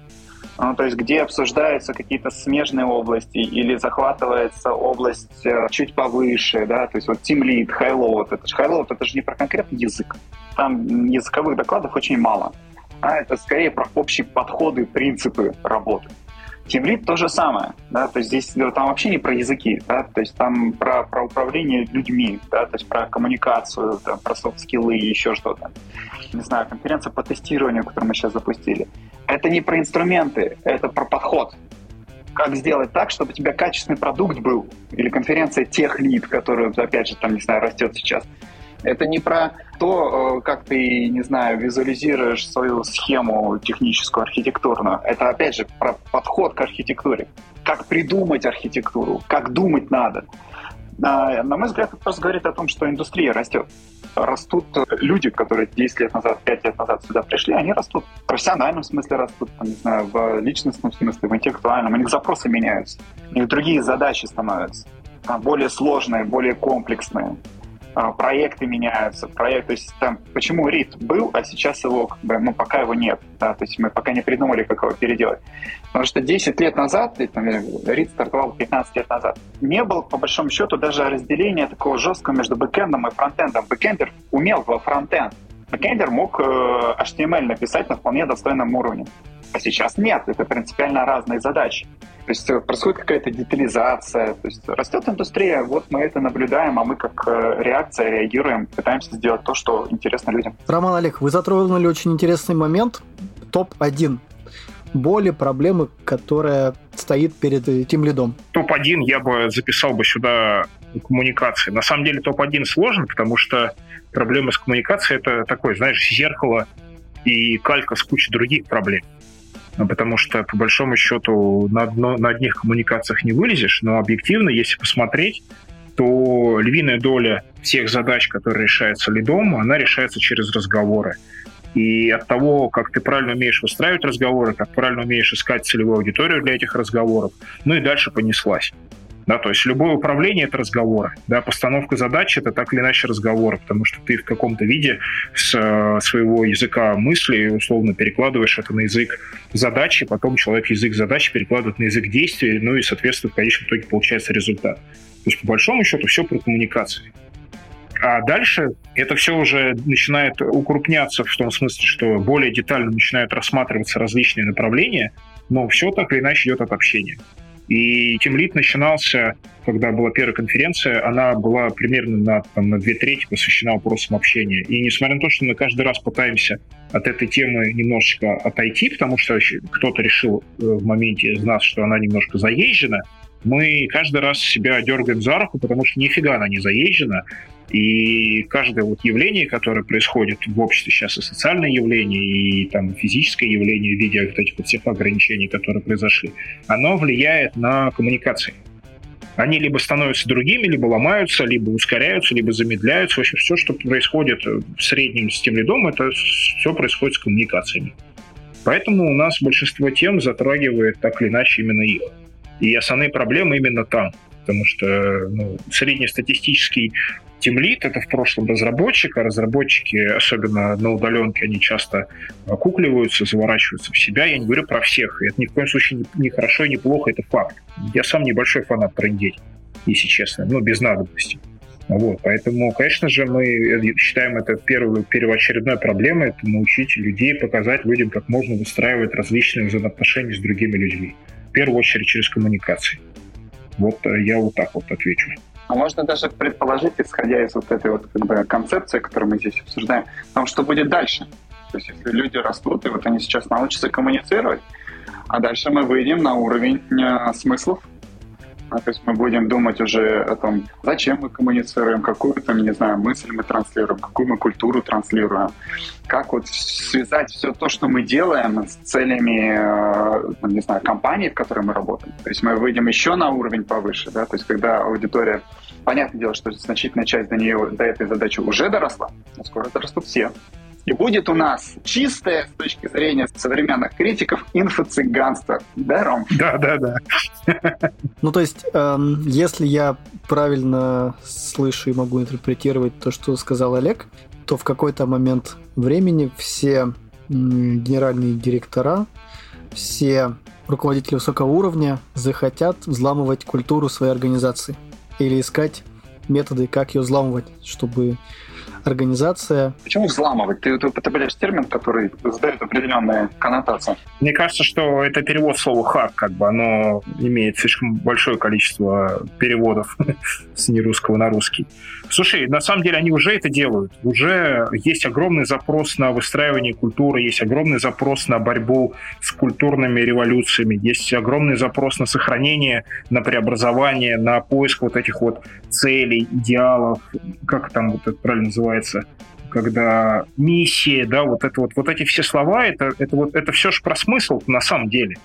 Ну, то есть где обсуждаются какие-то смежные области или захватывается область э, чуть повыше, да, то есть вот Team Lead, High Load, это же High Load, это же не про конкретный язык. Там языковых докладов очень мало. А это скорее про общие подходы, принципы работы. Тимлит то же самое, да, то есть здесь там вообще не про языки, да, то есть там про, про управление людьми, да, то есть про коммуникацию, там, про софт-скиллы и еще что-то. Не знаю, конференция по тестированию, которую мы сейчас запустили. Это не про инструменты, это про подход. Как сделать так, чтобы у тебя качественный продукт был, или конференция тех лид, которая, опять же, там, не знаю, растет сейчас. Это не про то, э, как ты, не знаю, визуализируешь свою схему техническую, архитектурную. Это, опять же, про подход к архитектуре. Как придумать архитектуру, как думать надо. А, на мой взгляд, это просто говорит о том, что индустрия растет. Растут люди, которые 10 лет назад, 5 лет назад сюда пришли, они растут. В профессиональном смысле растут, там, не знаю, в личностном смысле, в интеллектуальном. У них запросы меняются. У них другие задачи становятся более сложные, более комплексные. А, проекты меняются, проект, то есть там, почему RIT был, а сейчас его, как бы, ну, пока его нет, да, то есть мы пока не придумали, как его переделать. Потому что 10 лет назад, там, RIT стартовал 15 лет назад, не было, по большому счету, даже разделения такого жесткого между бэкэндом и фронтендом. Бэкэндер умел во фронтенд, бэкэндер мог э, HTML написать на вполне достойном уровне. А сейчас нет, это принципиально разные задачи. То есть э, происходит какая-то детализация, то есть растет индустрия, вот мы это наблюдаем, а мы как э, реакция реагируем, пытаемся сделать то, что интересно людям. Роман Олег, вы затронули очень интересный момент, топ-1 боли, проблемы, которая стоит перед тимлидом. Топ-1 я бы записал бы сюда коммуникации. На самом деле топ-1 сложно, потому что проблемы с коммуникацией это такое, знаешь, зеркало и калька с кучей других проблем потому что, по большому счету, на, одно, на одних коммуникациях не вылезешь, но объективно, если посмотреть, то львиная доля всех задач, которые решаются лидом, она решается через разговоры. И от того, как ты правильно умеешь выстраивать разговоры, как правильно умеешь искать целевую аудиторию для этих разговоров, ну и дальше понеслась. Да, то есть любое управление — это разговоры. Да, постановка задач — это так или иначе разговоры, потому что ты в каком-то виде с э, своего языка мысли условно перекладываешь это на язык задачи, потом человек язык задачи перекладывает на язык действий, ну и, соответственно, в конечном итоге получается результат. То есть, по большому счету, все про коммуникации. А дальше это все уже начинает укрупняться в том смысле, что более детально начинают рассматриваться различные направления, но все так или иначе идет от общения. И Тимлит начинался, когда была первая конференция, она была примерно на, там, на две трети посвящена вопросам общения. И несмотря на то, что мы каждый раз пытаемся от этой темы немножечко отойти, потому что кто-то решил э, в моменте из нас, что она немножко заезжена, мы каждый раз себя дергаем за руку, потому что нифига она не заезжена. И каждое вот явление, которое происходит в обществе сейчас, и социальное явление, и там физическое явление в виде вот этих вот всех ограничений, которые произошли, оно влияет на коммуникации. Они либо становятся другими, либо ломаются, либо ускоряются, либо замедляются. В общем, все, что происходит в среднем с тем лидом, это все происходит с коммуникациями. Поэтому у нас большинство тем затрагивает так или иначе именно их. И основные проблемы именно там потому что ну, среднестатистический тимлит — это в прошлом разработчик, а разработчики, особенно на удаленке, они часто кукливаются, заворачиваются в себя. Я не говорю про всех, и это ни в коем случае не, не хорошо и не плохо, это факт. Я сам небольшой фанат трендеть, если честно, ну, без надобности. Вот, поэтому, конечно же, мы считаем это первой, первоочередной проблемой, это научить людей, показать людям, как можно выстраивать различные взаимоотношения с другими людьми. Первую очередь через коммуникации. Вот э, я вот так вот отвечу. А можно даже предположить, исходя из вот этой вот как бы, концепции, которую мы здесь обсуждаем, том, что будет дальше. То есть если люди растут, и вот они сейчас научатся коммуницировать, а дальше мы выйдем на уровень э, смыслов, а, то есть мы будем думать уже о том, зачем мы коммуницируем, какую там, не знаю, мысль мы транслируем, какую мы культуру транслируем, как вот связать все то, что мы делаем с целями, э, не знаю, компании, в которой мы работаем. То есть мы выйдем еще на уровень повыше, да, то есть когда аудитория Понятное дело, что значительная часть до нее, до этой задачи уже доросла, но скоро дорастут все. И будет у нас чистое, с точки зрения современных критиков, инфо-цыганство. Да, Ром? Да, да, да. Ну, то есть, эм, если я правильно слышу и могу интерпретировать то, что сказал Олег, то в какой-то момент времени все генеральные директора, все руководители высокого уровня захотят взламывать культуру своей организации или искать методы, как ее взламывать, чтобы организация. Почему взламывать? Ты, ты употребляешь термин, который задает определенные коннотации. Мне кажется, что это перевод слова «хак», как бы оно имеет слишком большое количество переводов с нерусского на русский. Слушай, на самом деле они уже это делают. Уже есть огромный запрос на выстраивание культуры, есть огромный запрос на борьбу с культурными революциями, есть огромный запрос на сохранение, на преобразование, на поиск вот этих вот целей, идеалов, как там вот это правильно называется, когда миссия, да, вот это вот, вот эти все слова, это, это вот, это все же про смысл на самом деле.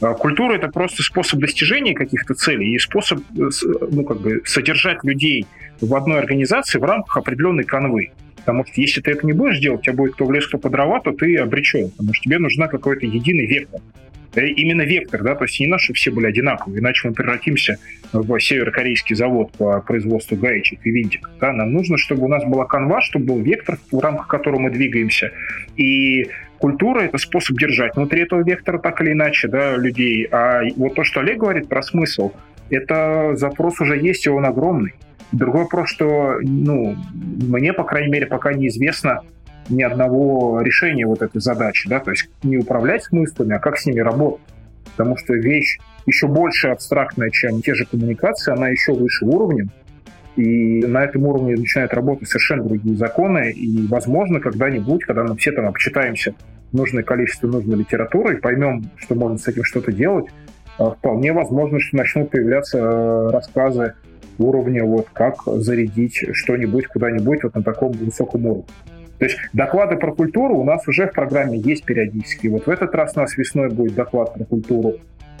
А культура это просто способ достижения каких-то целей и способ, э, ну, как бы, содержать людей в одной организации в рамках определенной канвы. Потому что если ты это не будешь делать, у тебя будет кто в лес, кто по дрова, то ты обречен. Потому что тебе нужна какой-то единый вектор. Именно вектор, да, то есть не наши все были одинаковые, иначе мы превратимся в северокорейский завод по производству гаечек и винтиков. Да? Нам нужно, чтобы у нас была канва, чтобы был вектор, в рамках которого мы двигаемся. И культура — это способ держать внутри этого вектора так или иначе да, людей. А вот то, что Олег говорит про смысл, это запрос уже есть, и он огромный. Другой вопрос, что ну, мне, по крайней мере, пока неизвестно, ни одного решения вот этой задачи, да, то есть не управлять смыслами, а как с ними работать. Потому что вещь еще больше абстрактная, чем те же коммуникации, она еще выше уровнем, и на этом уровне начинают работать совершенно другие законы, и, возможно, когда-нибудь, когда мы все там обчитаемся нужное количество нужной литературы и поймем, что можно с этим что-то делать, а, вполне возможно, что начнут появляться э, рассказы уровня, вот как зарядить что-нибудь куда-нибудь вот на таком высоком уровне. То есть доклады про культуру у нас уже в программе есть периодически. Вот в этот раз у нас весной будет доклад про культуру.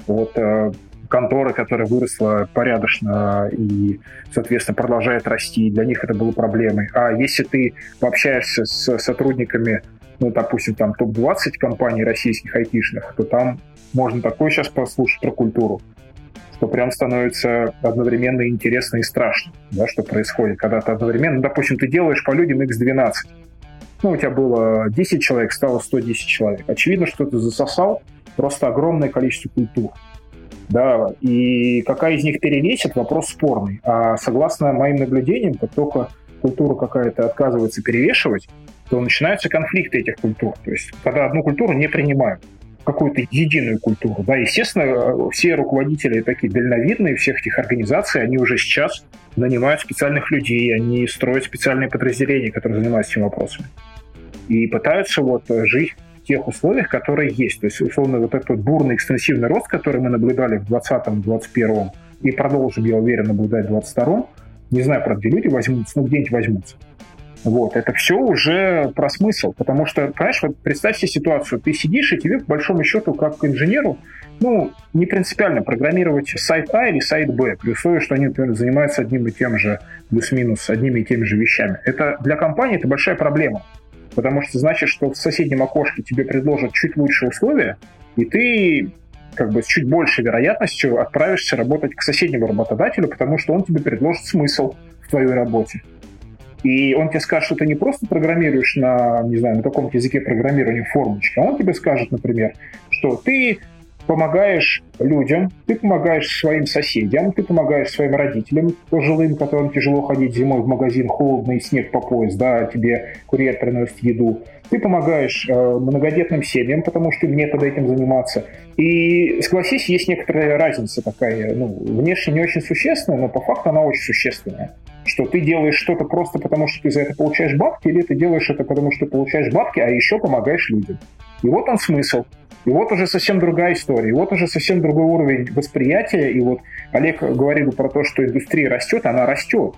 Вот э, контора, которая выросла порядочно и, соответственно, продолжает расти, для них это было проблемой. А если ты пообщаешься с сотрудниками, ну, допустим, там топ-20 компаний российских айтишных, то там можно такое сейчас послушать про культуру, что прям становится одновременно интересно и страшно, да, что происходит, когда ты одновременно, ну, допустим, ты делаешь по людям X12, ну, у тебя было 10 человек, стало 110 человек. Очевидно, что ты засосал просто огромное количество культур. Да, и какая из них перевесит, вопрос спорный. А согласно моим наблюдениям, как только культура какая-то отказывается перевешивать, то начинаются конфликты этих культур. То есть, когда одну культуру не принимают, какую-то единую культуру. Да, естественно, все руководители такие дальновидные всех этих организаций, они уже сейчас нанимают специальных людей, они строят специальные подразделения, которые занимаются этими вопросами. И пытаются вот жить в тех условиях, которые есть. То есть, условно, вот этот бурный экстенсивный рост, который мы наблюдали в 2020-2021 и продолжим, я уверен, наблюдать в 2022 не знаю, правда, люди возьмутся, но где-нибудь возьмутся. Вот, это все уже про смысл, потому что, понимаешь, вот представь себе ситуацию, ты сидишь, и тебе, по большому счету, как инженеру, ну, не принципиально программировать сайт А или сайт Б, при условии, что они, например, занимаются одним и тем же, плюс-минус, одними и теми же вещами. Это для компании это большая проблема, потому что значит, что в соседнем окошке тебе предложат чуть лучшие условия, и ты как бы с чуть большей вероятностью отправишься работать к соседнему работодателю, потому что он тебе предложит смысл в твоей работе. И он тебе скажет, что ты не просто программируешь на, не знаю, на каком-то языке программирования формочки, а он тебе скажет, например, что ты помогаешь людям, ты помогаешь своим соседям, ты помогаешь своим родителям пожилым, которым тяжело ходить зимой в магазин, холодно и снег по пояс, да, тебе курьер приносит еду. Ты помогаешь э, многодетным семьям, потому что им некогда этим заниматься. И, согласись, есть некоторая разница такая, ну, внешне не очень существенная, но по факту она очень существенная. Что ты делаешь что-то просто потому, что ты за это получаешь бабки, или ты делаешь это потому, что ты получаешь бабки, а еще помогаешь людям. И вот он смысл. И вот уже совсем другая история, и вот уже совсем другой уровень восприятия. И вот Олег говорил про то, что индустрия растет, она растет.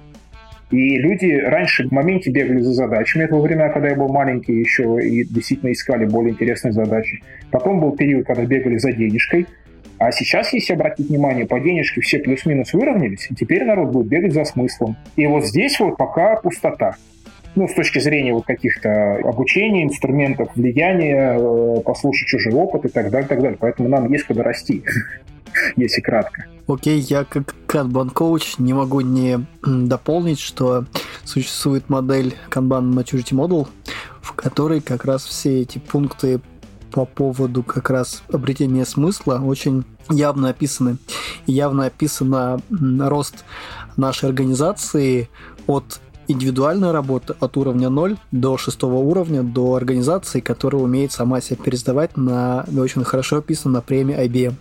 И люди раньше в моменте бегали за задачами. Это во время, когда я был маленький еще и действительно искали более интересные задачи. Потом был период, когда бегали за денежкой. А сейчас, если обратить внимание, по денежке все плюс-минус выровнялись, и теперь народ будет бегать за смыслом. И вот здесь вот пока пустота. Ну, с точки зрения вот каких-то обучения, инструментов, влияния, э, послушать чужой опыт и так далее, и так далее. Поэтому нам есть куда расти, если кратко. Окей, я как Kanban коуч не могу не дополнить, что существует модель Kanban Maturity Model, в которой как раз все эти пункты по поводу как раз обретения смысла очень явно описаны. Явно описано рост нашей организации от индивидуальная работа от уровня 0 до шестого уровня, до организации, которая умеет сама себя пересдавать на очень хорошо описано на премии IBM.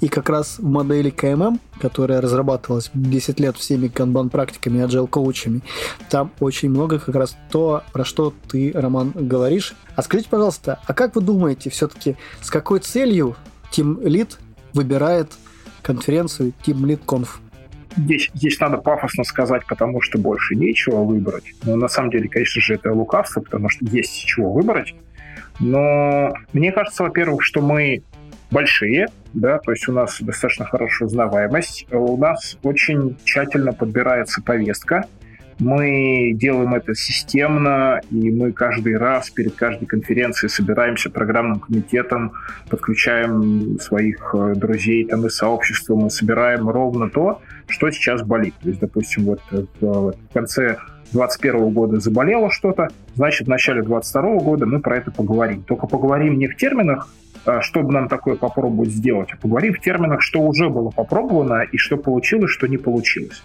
И как раз в модели КММ, которая разрабатывалась 10 лет всеми канбан-практиками, agile-коучами, там очень много как раз то, про что ты, Роман, говоришь. А скажите, пожалуйста, а как вы думаете, все-таки с какой целью Team Lead выбирает конференцию Team Lead Conf? Здесь, здесь надо пафосно сказать, потому что больше нечего выбрать. Но на самом деле, конечно же, это лукавство, потому что есть чего выбрать. Но мне кажется, во-первых, что мы большие, да, то есть у нас достаточно хорошая узнаваемость, у нас очень тщательно подбирается повестка, мы делаем это системно, и мы каждый раз перед каждой конференцией собираемся программным комитетом, подключаем своих э, друзей там и сообщества, мы собираем ровно то, что сейчас болит. То есть, допустим, вот в конце 2021 года заболело что-то, значит, в начале 2022 года мы про это поговорим. Только поговорим не в терминах, чтобы нам такое попробовать сделать, а поговорим в терминах, что уже было попробовано и что получилось, что не получилось.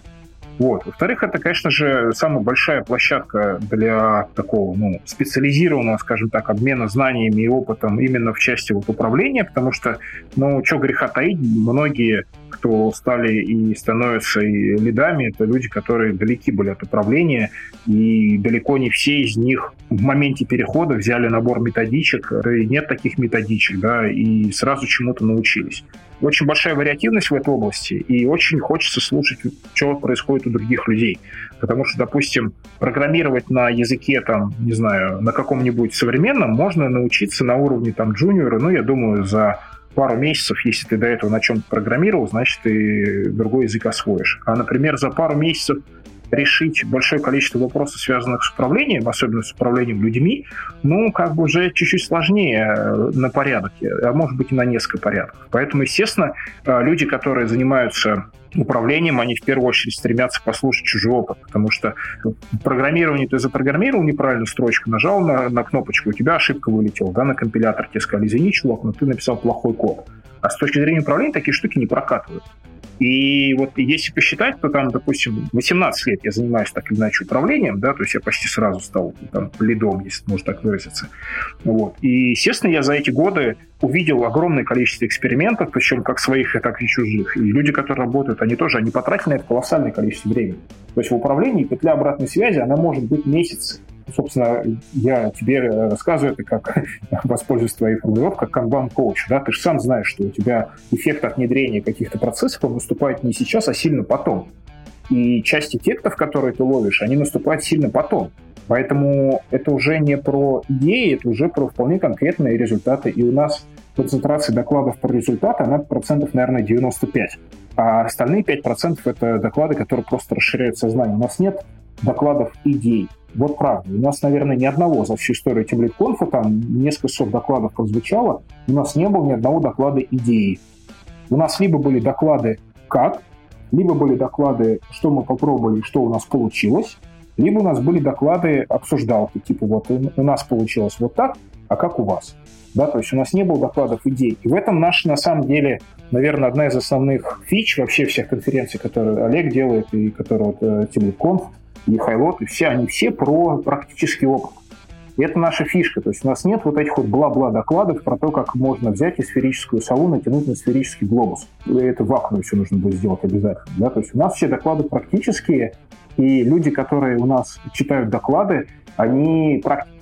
Вот. Во-вторых, это, конечно же, самая большая площадка для такого ну, специализированного, скажем так, обмена знаниями и опытом именно в части вот управления, потому что, ну, что греха таить, многие, кто стали и становятся и лидами, это люди, которые далеки были от управления, и далеко не все из них в моменте перехода взяли набор методичек, нет таких методичек, да, и сразу чему-то научились очень большая вариативность в этой области, и очень хочется слушать, что происходит у других людей. Потому что, допустим, программировать на языке, там, не знаю, на каком-нибудь современном можно научиться на уровне там джуниора, ну, я думаю, за пару месяцев, если ты до этого на чем-то программировал, значит, ты другой язык освоишь. А, например, за пару месяцев решить большое количество вопросов, связанных с управлением, особенно с управлением людьми, ну, как бы уже чуть-чуть сложнее э, на порядок, а может быть и на несколько порядков. Поэтому, естественно, э, люди, которые занимаются управлением, они в первую очередь стремятся послушать чужой опыт, потому что в программировании ты запрограммировал неправильную строчку, нажал на, на кнопочку, у тебя ошибка вылетела, да, на компилятор тебе сказали, извини, чувак, но ты написал плохой код. А с точки зрения управления такие штуки не прокатывают. И вот если посчитать, то там, допустим, 18 лет я занимаюсь так или иначе управлением, да, то есть я почти сразу стал там лидом, если можно так выразиться. Вот. И, естественно, я за эти годы увидел огромное количество экспериментов, причем как своих, так и чужих. И люди, которые работают, они тоже, они потратили на это колоссальное количество времени. То есть в управлении петля обратной связи, она может быть месяцы. Собственно, я тебе рассказываю это как, воспользуюсь твоей формулировкой, как канбан-коуч. Да? Ты же сам знаешь, что у тебя эффект от внедрения каких-то процессов он наступает не сейчас, а сильно потом. И часть эффектов, которые ты ловишь, они наступают сильно потом. Поэтому это уже не про идеи, это уже про вполне конкретные результаты. И у нас концентрация докладов про результаты, она процентов, наверное, 95. А остальные 5% это доклады, которые просто расширяют сознание. У нас нет докладов идей. Вот правда. У нас, наверное, ни одного за всю историю Тимлит-конфа, там несколько сот докладов прозвучало, у нас не было ни одного доклада идеи. У нас либо были доклады «как», либо были доклады «что мы попробовали, что у нас получилось», либо у нас были доклады обсуждалки, типа вот у нас получилось вот так, а как у вас. Да, то есть у нас не было докладов идей. И в этом наша, на самом деле, наверное, одна из основных фич вообще всех конференций, которые Олег делает, и которые вот, э, И Хайлот, и все, они все про практический опыт. И это наша фишка. То есть у нас нет вот этих вот бла-бла докладов про то, как можно взять и сферическую сову натянуть на сферический глобус. И это в все нужно будет сделать обязательно. Да? То есть у нас все доклады практические, и люди, которые у нас читают доклады, они практически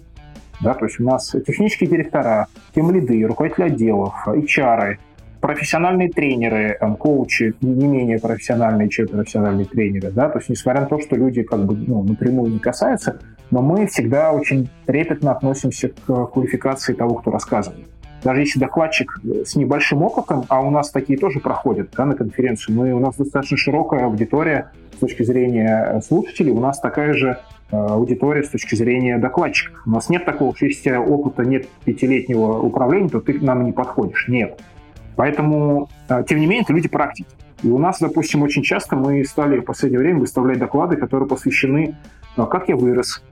да, то есть у нас технические директора, тем лиды, руководители отделов, HR, профессиональные тренеры, там, коучи не менее профессиональные, чем профессиональные тренеры, да, то есть несмотря на то, что люди как бы ну, напрямую не касаются, но мы всегда очень трепетно относимся к квалификации того, кто рассказывает. Даже если докладчик с небольшим опытом, а у нас такие тоже проходят да, на конференции, мы, у нас достаточно широкая аудитория с точки зрения слушателей, у нас такая же Э, аудитория с точки зрения докладчика. У нас нет такого, что если опыта нет пятилетнего управления, то ты к нам не подходишь. Нет. Поэтому, э, тем не менее, это люди практики. И у нас, допустим, очень часто мы стали в последнее время выставлять доклады, которые посвящены, э, как я вырос,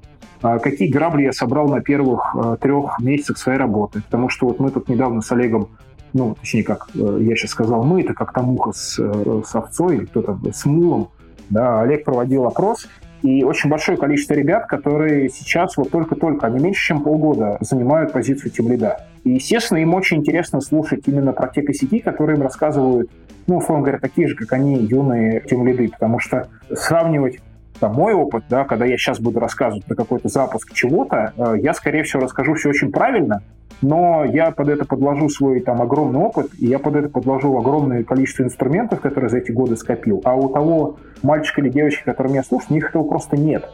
какие грабли я собрал на первых трех месяцах своей работы. Потому что вот мы тут недавно с Олегом, ну, точнее, как я сейчас сказал, мы, это как Тамуха с, с овцой, кто-то с мулом, да, Олег проводил опрос, и очень большое количество ребят, которые сейчас вот только-только, они меньше, чем полгода занимают позицию тимлида. И, естественно, им очень интересно слушать именно про те косяки, которые им рассказывают, ну, условно говоря, такие же, как они, юные тимлиды, потому что сравнивать там, мой опыт, да, когда я сейчас буду рассказывать про какой-то запуск чего-то, э, я, скорее всего, расскажу все очень правильно, но я под это подложу свой там огромный опыт, и я под это подложу огромное количество инструментов, которые за эти годы скопил. А у того мальчика или девочки, который меня слушает, у них этого просто нет.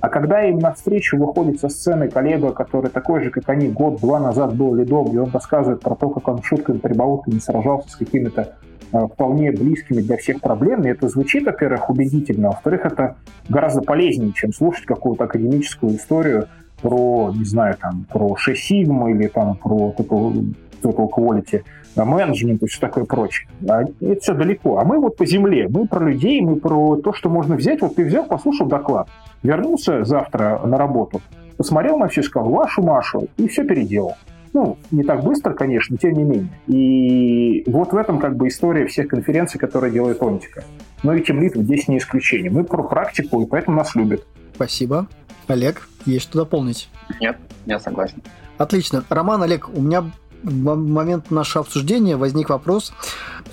А когда им навстречу выходит со сцены коллега, который такой же, как они, год-два назад был лидом, и он рассказывает про то, как он шутками, прибаутками сражался с какими-то вполне близкими для всех проблемами, это звучит, во-первых, убедительно, а во-вторых, это гораздо полезнее, чем слушать какую-то академическую историю про, не знаю, там, про 6 Sigma или там про total, total quality менеджмент и все такое прочее. А это все далеко. А мы вот по земле, мы про людей, мы про то, что можно взять. Вот ты взял, послушал доклад, вернулся завтра на работу, посмотрел на все, сказал, вашу Машу, и все переделал. Ну, не так быстро, конечно, тем не менее. И вот в этом как бы история всех конференций, которые делает Онтика. Но и Тимлит здесь не исключение. Мы про практику, и поэтому нас любят. Спасибо. Олег, есть что дополнить? Нет, я согласен. Отлично. Роман, Олег, у меня в момент нашего обсуждения возник вопрос,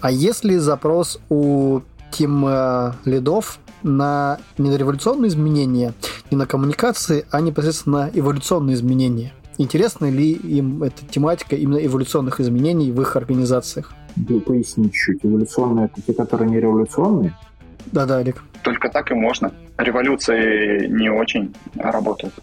а если запрос у тим э, лидов на не на революционные изменения, не на коммуникации, а непосредственно на эволюционные изменения? Интересна ли им эта тематика именно эволюционных изменений в их организациях? Да, поясни чуть-чуть. Эволюционные это те, которые не революционные? Да-да, Олег. Только так и можно. Революции не очень работают.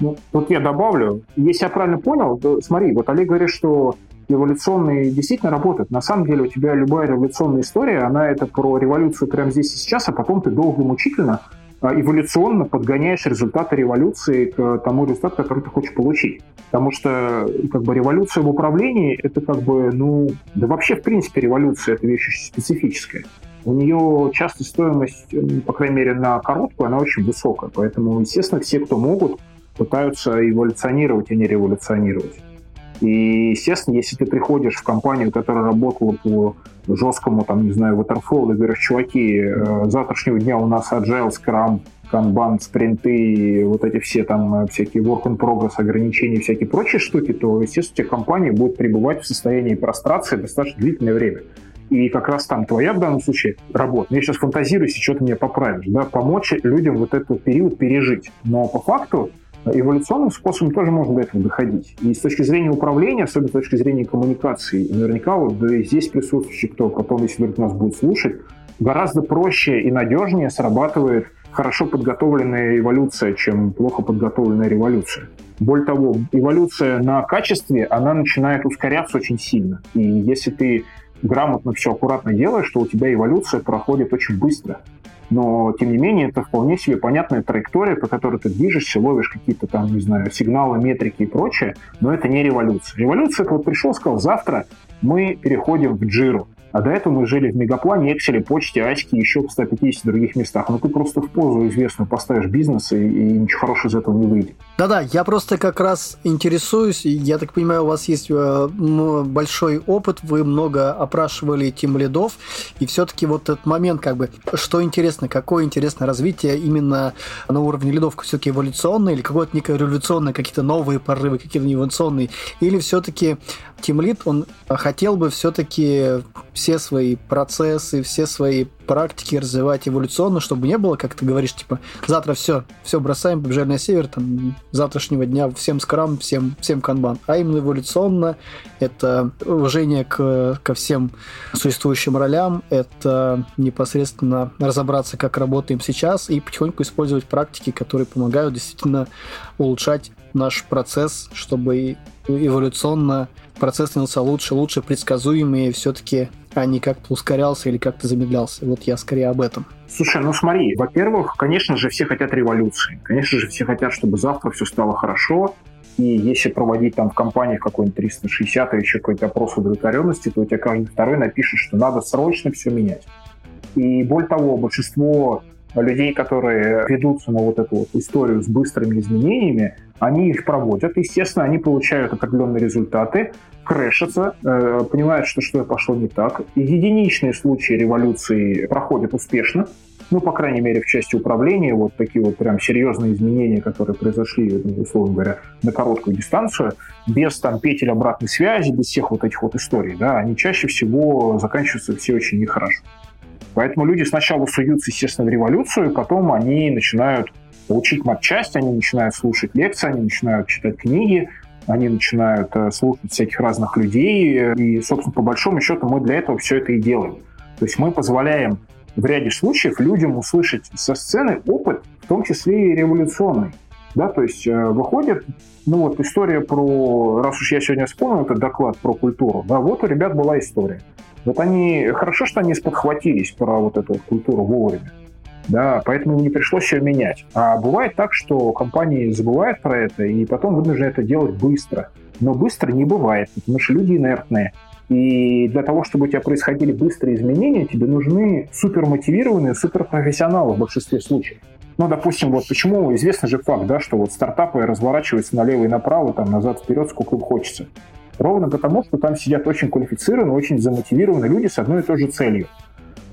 Ну, вот я добавлю, если я правильно понял, то смотри, вот Олег говорит, что революционные действительно работают. На самом деле у тебя любая революционная история, она это про революцию прямо здесь и сейчас, а потом ты долго и мучительно эволюционно подгоняешь результаты революции к тому результату, который ты хочешь получить. Потому что как бы революция в управлении это как бы, ну, да вообще в принципе революция это вещь очень специфическая. У нее часто стоимость, по крайней мере, на короткую, она очень высокая. Поэтому, естественно, все, кто могут, пытаются эволюционировать, а не революционировать. И, естественно, если ты приходишь в компанию, которая работала по жесткому, там, не знаю, waterfall, и говоришь, чуваки, э, завтрашнего дня у нас agile, scrum, канбан, спринты, вот эти все там э, всякие work in progress, ограничения, всякие прочие штуки, то, естественно, у компания будет пребывать в состоянии прострации достаточно длительное время. И как раз там твоя в данном случае работа. Я сейчас фантазирую, если что-то мне поправишь, да, помочь людям вот этот период пережить. Но по факту эволюционным способом тоже можно до этого доходить. И с точки зрения управления, особенно с точки зрения коммуникации, наверняка вот да, здесь присутствующий, кто потом, если вдруг нас будет слушать, гораздо проще и надежнее срабатывает хорошо подготовленная эволюция, чем плохо подготовленная революция. Более того, эволюция на качестве, она начинает ускоряться очень сильно. И если ты грамотно все аккуратно делаешь, то у тебя эволюция проходит очень быстро но, тем не менее, это вполне себе понятная траектория, по которой ты движешься, ловишь какие-то там, не знаю, сигналы, метрики и прочее, но это не революция. Революция, это вот пришел, сказал, завтра мы переходим в джиру. А до этого мы жили в Мегаплане, Экселе, Почте, Аське, еще в 150 других местах. Но ты просто в позу известную поставишь бизнес, и, и ничего хорошего из этого не выйдет. Да-да, я просто как раз интересуюсь. Я так понимаю, у вас есть э, большой опыт, вы много опрашивали тем лидов, и все-таки вот этот момент, как бы, что интересно, какое интересное развитие именно на уровне лидов, все-таки эволюционное, или какое-то некое революционное, какие-то новые порывы, какие-то инновационные, или все-таки Lead, он хотел бы все-таки все свои процессы, все свои практики развивать эволюционно, чтобы не было, как ты говоришь, типа, завтра все, все бросаем, побежали на север, там, завтрашнего дня всем скрам, всем, всем канбан. А именно эволюционно это уважение к, ко всем существующим ролям, это непосредственно разобраться, как работаем сейчас, и потихоньку использовать практики, которые помогают действительно улучшать наш процесс, чтобы эволюционно процесс становился лучше, лучше, предсказуемый, все-таки а не как-то ускорялся или как-то замедлялся. Вот я скорее об этом. Слушай, ну смотри, во-первых, конечно же, все хотят революции. Конечно же, все хотят, чтобы завтра все стало хорошо. И если проводить там в компаниях какой-нибудь 360 или еще какой-то опрос удовлетворенности, то у тебя какой-нибудь второй напишет, что надо срочно все менять. И более того, большинство людей, которые ведутся на вот эту вот историю с быстрыми изменениями, они их проводят. Естественно, они получают определенные результаты, крэшатся, э, понимают, что что-то пошло не так. Единичные случаи революции проходят успешно, ну, по крайней мере, в части управления, вот такие вот прям серьезные изменения, которые произошли, ну, условно говоря, на короткую дистанцию, без там петель обратной связи, без всех вот этих вот историй, да, они чаще всего заканчиваются все очень нехорошо. Поэтому люди сначала суются, естественно, в революцию, потом они начинают учить матчасть, они начинают слушать лекции, они начинают читать книги, они начинают э, слушать всяких разных людей, и, собственно, по большому счету мы для этого все это и делаем. То есть мы позволяем в ряде случаев людям услышать со сцены опыт, в том числе и революционный. Да, то есть э, выходит, ну вот история про, раз уж я сегодня вспомнил этот доклад про культуру, да, вот у ребят была история. Вот они, хорошо, что они сподхватились про вот эту культуру вовремя. Да, поэтому не пришлось ее менять. А бывает так, что компании забывают про это и потом вынуждены это делать быстро. Но быстро не бывает, потому что люди инертные. И для того, чтобы у тебя происходили быстрые изменения, тебе нужны супермотивированные, суперпрофессионалы в большинстве случаев. Ну, допустим, вот почему известный же факт, да, что вот стартапы разворачиваются налево и направо, там, назад, вперед, сколько им хочется. Ровно потому, что там сидят очень квалифицированные, очень замотивированные люди с одной и той же целью.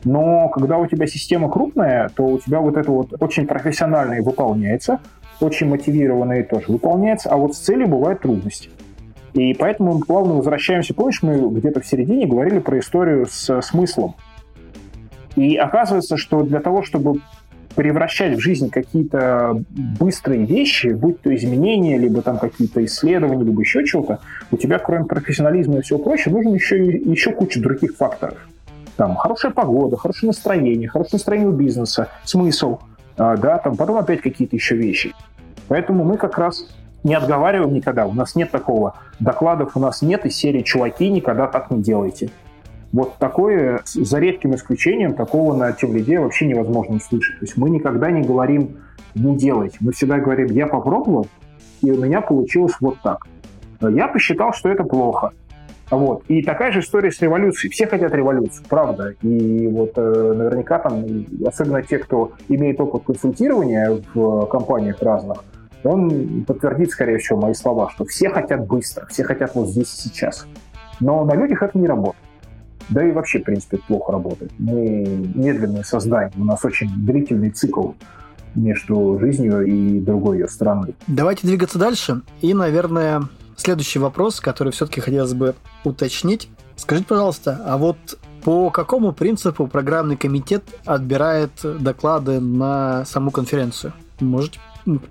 Но когда у тебя система крупная, то у тебя вот это вот очень профессиональное выполняется, очень мотивированное тоже выполняется, а вот с целью бывают трудности. И поэтому мы плавно возвращаемся. Помнишь, мы где-то в середине говорили про историю с смыслом. И оказывается, что для того, чтобы превращать в жизнь какие-то быстрые вещи, будь то изменения, либо там какие-то исследования, либо еще чего-то, у тебя, кроме профессионализма и всего прочего, нужно еще, еще куча других факторов. Там хорошая погода, хорошее настроение, хорошее настроение у бизнеса, смысл, а, да, там потом опять какие-то еще вещи. Поэтому мы как раз не отговариваем никогда. У нас нет такого. Докладов у нас нет из серии «Чуваки, никогда так не делайте». Вот такое, за редким исключением, такого на тем лиде вообще невозможно услышать. То есть мы никогда не говорим «не делайте». Мы всегда говорим «я попробовал, и у меня получилось вот так». Я посчитал, что это плохо. Вот. И такая же история с революцией. Все хотят революцию, правда. И вот э, наверняка там, особенно те, кто имеет опыт консультирования в компаниях разных, он подтвердит, скорее всего, мои слова, что все хотят быстро, все хотят вот здесь и сейчас. Но на людях это не работает. Да и вообще, в принципе, плохо работает. Мы медленное создание, у нас очень длительный цикл между жизнью и другой ее страной. Давайте двигаться дальше. И, наверное, следующий вопрос, который все-таки хотелось бы уточнить. Скажите, пожалуйста, а вот по какому принципу программный комитет отбирает доклады на саму конференцию? Можете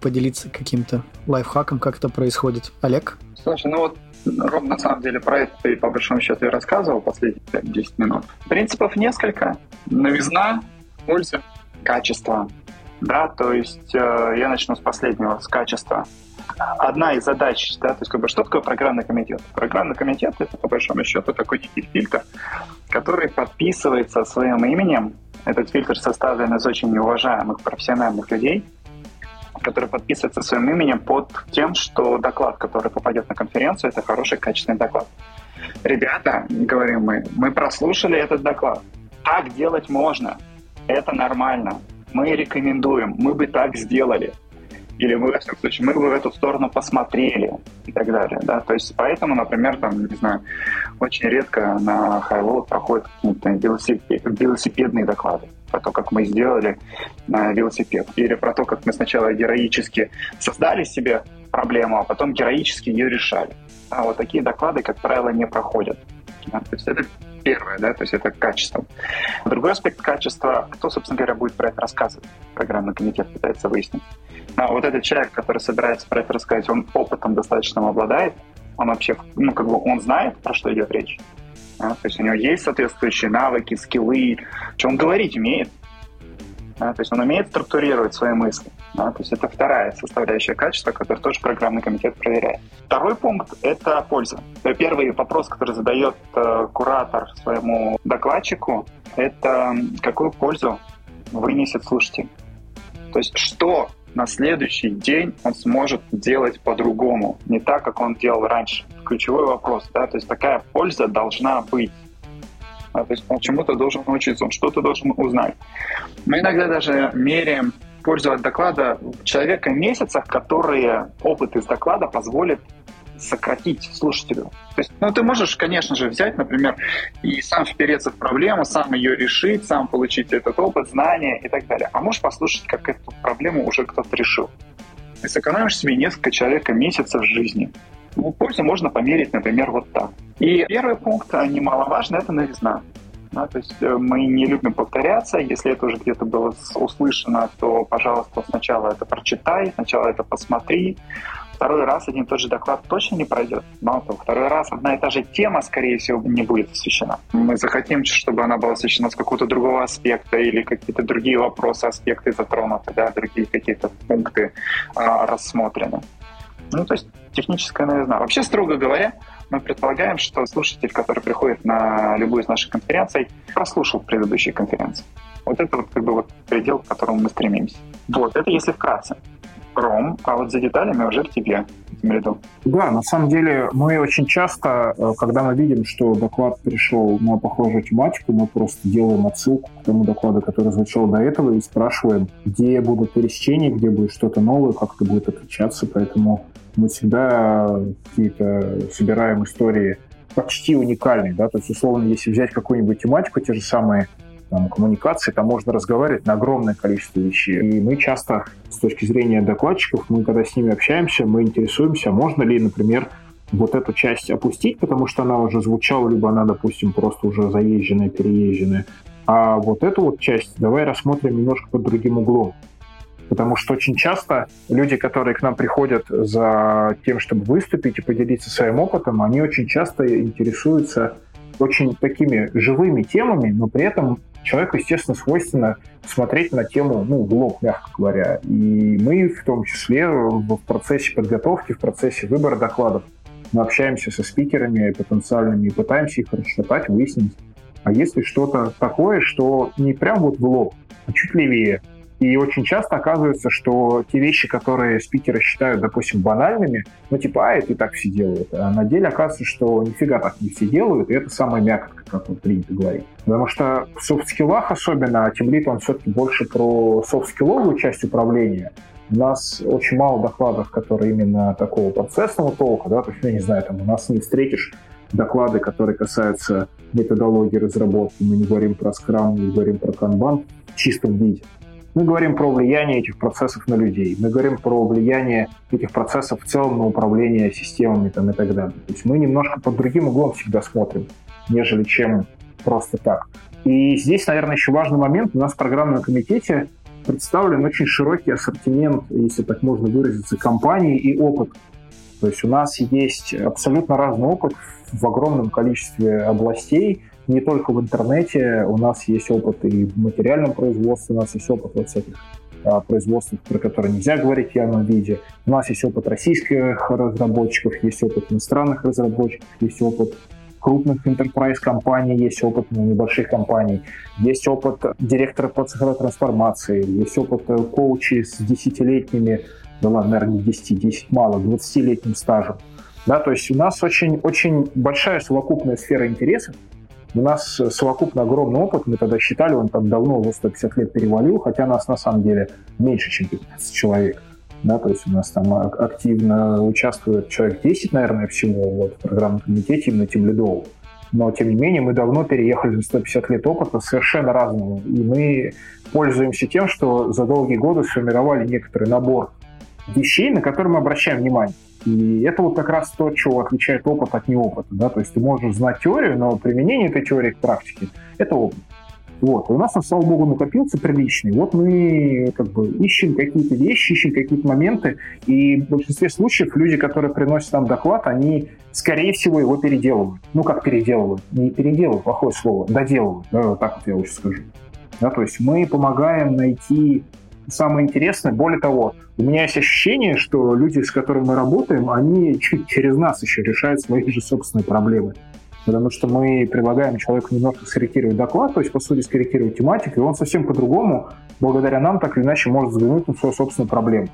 поделиться каким-то лайфхаком, как это происходит? Олег? Слушай, ну вот Ром, на самом деле, про это ты, по большому счету, и рассказывал последние 5-10 минут. Принципов несколько. Новизна, польза, качество. Да, то есть э, я начну с последнего, с качества. Одна из задач, да, то есть как бы, что такое программный комитет? Программный комитет — это, по большому счету, такой некий фильтр, который подписывается своим именем. Этот фильтр составлен из очень уважаемых профессиональных людей, который подписывается своим именем под тем, что доклад, который попадет на конференцию, это хороший, качественный доклад. ребята, говорим мы, мы прослушали этот доклад. Так делать можно. Это нормально. Мы рекомендуем. Мы бы так сделали или мы, в этом случае, мы бы в эту сторону посмотрели и так далее, да, то есть поэтому, например, там, не знаю, очень редко на Highload проходят какие-то велосипед, велосипедные доклады про то, как мы сделали э, велосипед, или про то, как мы сначала героически создали себе проблему, а потом героически ее решали. А вот такие доклады, как правило, не проходят. Да, то есть это первое, да, то есть это качество. Другой аспект качества, кто, собственно говоря, будет про это рассказывать. Программный комитет пытается выяснить. Но вот этот человек, который собирается про это рассказать, он опытом достаточно обладает, он вообще, ну, как бы, он знает, про что идет речь. Да? То есть у него есть соответствующие навыки, скиллы, что он говорить умеет. Да? То есть он умеет структурировать свои мысли. Да? То есть это вторая составляющая качества, которую тоже программный комитет проверяет. Второй пункт — это польза. Первый вопрос, который задает э, куратор своему докладчику, это какую пользу вынесет слушатель. То есть что на следующий день он сможет делать по-другому, не так, как он делал раньше. Ключевой вопрос, да, то есть такая польза должна быть. Да, то есть он чему-то должен научиться, он что-то должен узнать. Мы иногда даже меряем пользу от доклада человека в месяцах, которые опыт из доклада позволит сократить слушателю. То есть, ну, ты можешь, конечно же, взять, например, и сам впереться в проблему, сам ее решить, сам получить этот опыт, знания и так далее. А можешь послушать, как эту проблему уже кто-то решил. Есть сэкономишь себе несколько человека месяцев жизни. Ну, пользу можно померить, например, вот так. И первый пункт, а, немаловажный, это новизна. Да, то есть э, мы не любим повторяться. Если это уже где-то было услышано, то, пожалуйста, сначала это прочитай, сначала это посмотри, второй раз один и тот же доклад точно не пройдет. Мало того, второй раз одна и та же тема, скорее всего, не будет освещена. Мы захотим, чтобы она была освещена с какого-то другого аспекта или какие-то другие вопросы, аспекты затронуты, да, другие какие-то пункты а, рассмотрены. Ну, то есть техническая новизна. Вообще, строго говоря, мы предполагаем, что слушатель, который приходит на любую из наших конференций, прослушал предыдущие конференции. Вот это вот как бы вот предел, к которому мы стремимся. Вот, это если вкратце. Ром, а вот за деталями уже к тебе, Мириду. Да, на самом деле мы очень часто, э, когда мы видим, что доклад пришел на похожую тематику, мы просто делаем отсылку к тому докладу, который звучал до этого, и спрашиваем, где будут пересечения, где будет что-то новое, как это будет отличаться. Поэтому мы всегда какие-то собираем истории почти уникальные, да, то есть, условно, если взять какую-нибудь тематику, те же самые там, коммуникации, там можно разговаривать на огромное количество вещей. И мы часто, с точки зрения докладчиков, мы когда с ними общаемся, мы интересуемся, можно ли, например, вот эту часть опустить, потому что она уже звучала, либо она, допустим, просто уже заезженная, переезженная. А вот эту вот часть давай рассмотрим немножко под другим углом. Потому что очень часто люди, которые к нам приходят за тем, чтобы выступить и поделиться своим опытом, они очень часто интересуются очень такими живыми темами, но при этом человеку, естественно, свойственно смотреть на тему, ну, в лоб, мягко говоря. И мы в том числе в процессе подготовки, в процессе выбора докладов мы общаемся со спикерами потенциальными и пытаемся их расшатать, выяснить, а есть ли что-то такое, что не прям вот в лоб, а чуть левее, и очень часто оказывается, что те вещи, которые спикеры считают, допустим, банальными, ну типа, а, это и так все делают. А на деле оказывается, что нифига так не все делают, и это самая мякотка, как вот принято говорить. Потому что в софт-скиллах особенно, а Тимлит, он все-таки больше про софт-скилловую часть управления, у нас очень мало докладов, которые именно такого процессного толка, да, то есть, ну, не знаю, там у нас не встретишь доклады, которые касаются методологии разработки, мы не говорим про скрам, не говорим про канбан в чистом виде. Мы говорим про влияние этих процессов на людей, мы говорим про влияние этих процессов в целом на управление системами там, и так далее. То есть мы немножко под другим углом всегда смотрим, нежели чем просто так. И здесь, наверное, еще важный момент. У нас в программном комитете представлен очень широкий ассортимент, если так можно выразиться, компаний и опыт. То есть у нас есть абсолютно разный опыт в огромном количестве областей, не только в интернете, у нас есть опыт и в материальном производстве, у нас есть опыт вот всяких а, производств, про которые нельзя говорить в явном виде. У нас есть опыт российских разработчиков, есть опыт иностранных разработчиков, есть опыт крупных enterprise компаний, есть опыт небольших компаний, есть опыт директора по цифровой трансформации, есть опыт э, коучей с десятилетними, да ладно, наверное, не 10, 10 мало, 20-летним стажем. Да, то есть у нас очень, очень большая совокупная сфера интересов, у нас совокупно огромный опыт, мы тогда считали, он там давно уже 150 лет перевалил, хотя нас на самом деле меньше, чем 15 человек. Да, то есть у нас там активно участвует человек 10, наверное, всего вот, в программном комитете именно тем лидов. Но, тем не менее, мы давно переехали за 150 лет опыта совершенно разного. И мы пользуемся тем, что за долгие годы сформировали некоторый набор вещей, на которые мы обращаем внимание. И это вот как раз то, что отличает опыт от неопыта. Да? То есть ты можешь знать теорию, но применение этой теории к практике – это опыт. Вот. И у нас, слава богу, накопился приличный. Вот мы как бы ищем какие-то вещи, ищем какие-то моменты, и в большинстве случаев люди, которые приносят нам доклад, они, скорее всего, его переделывают. Ну, как переделывают? Не переделывают, плохое слово, доделывают. Да, вот так вот я лучше скажу. Да, то есть мы помогаем найти самое интересное. Более того, у меня есть ощущение, что люди, с которыми мы работаем, они чуть через нас еще решают свои же собственные проблемы. Потому что мы предлагаем человеку немножко скорректировать доклад, то есть, по сути, скорректировать тематику, и он совсем по-другому, благодаря нам, так или иначе, может взглянуть на свою собственную проблему.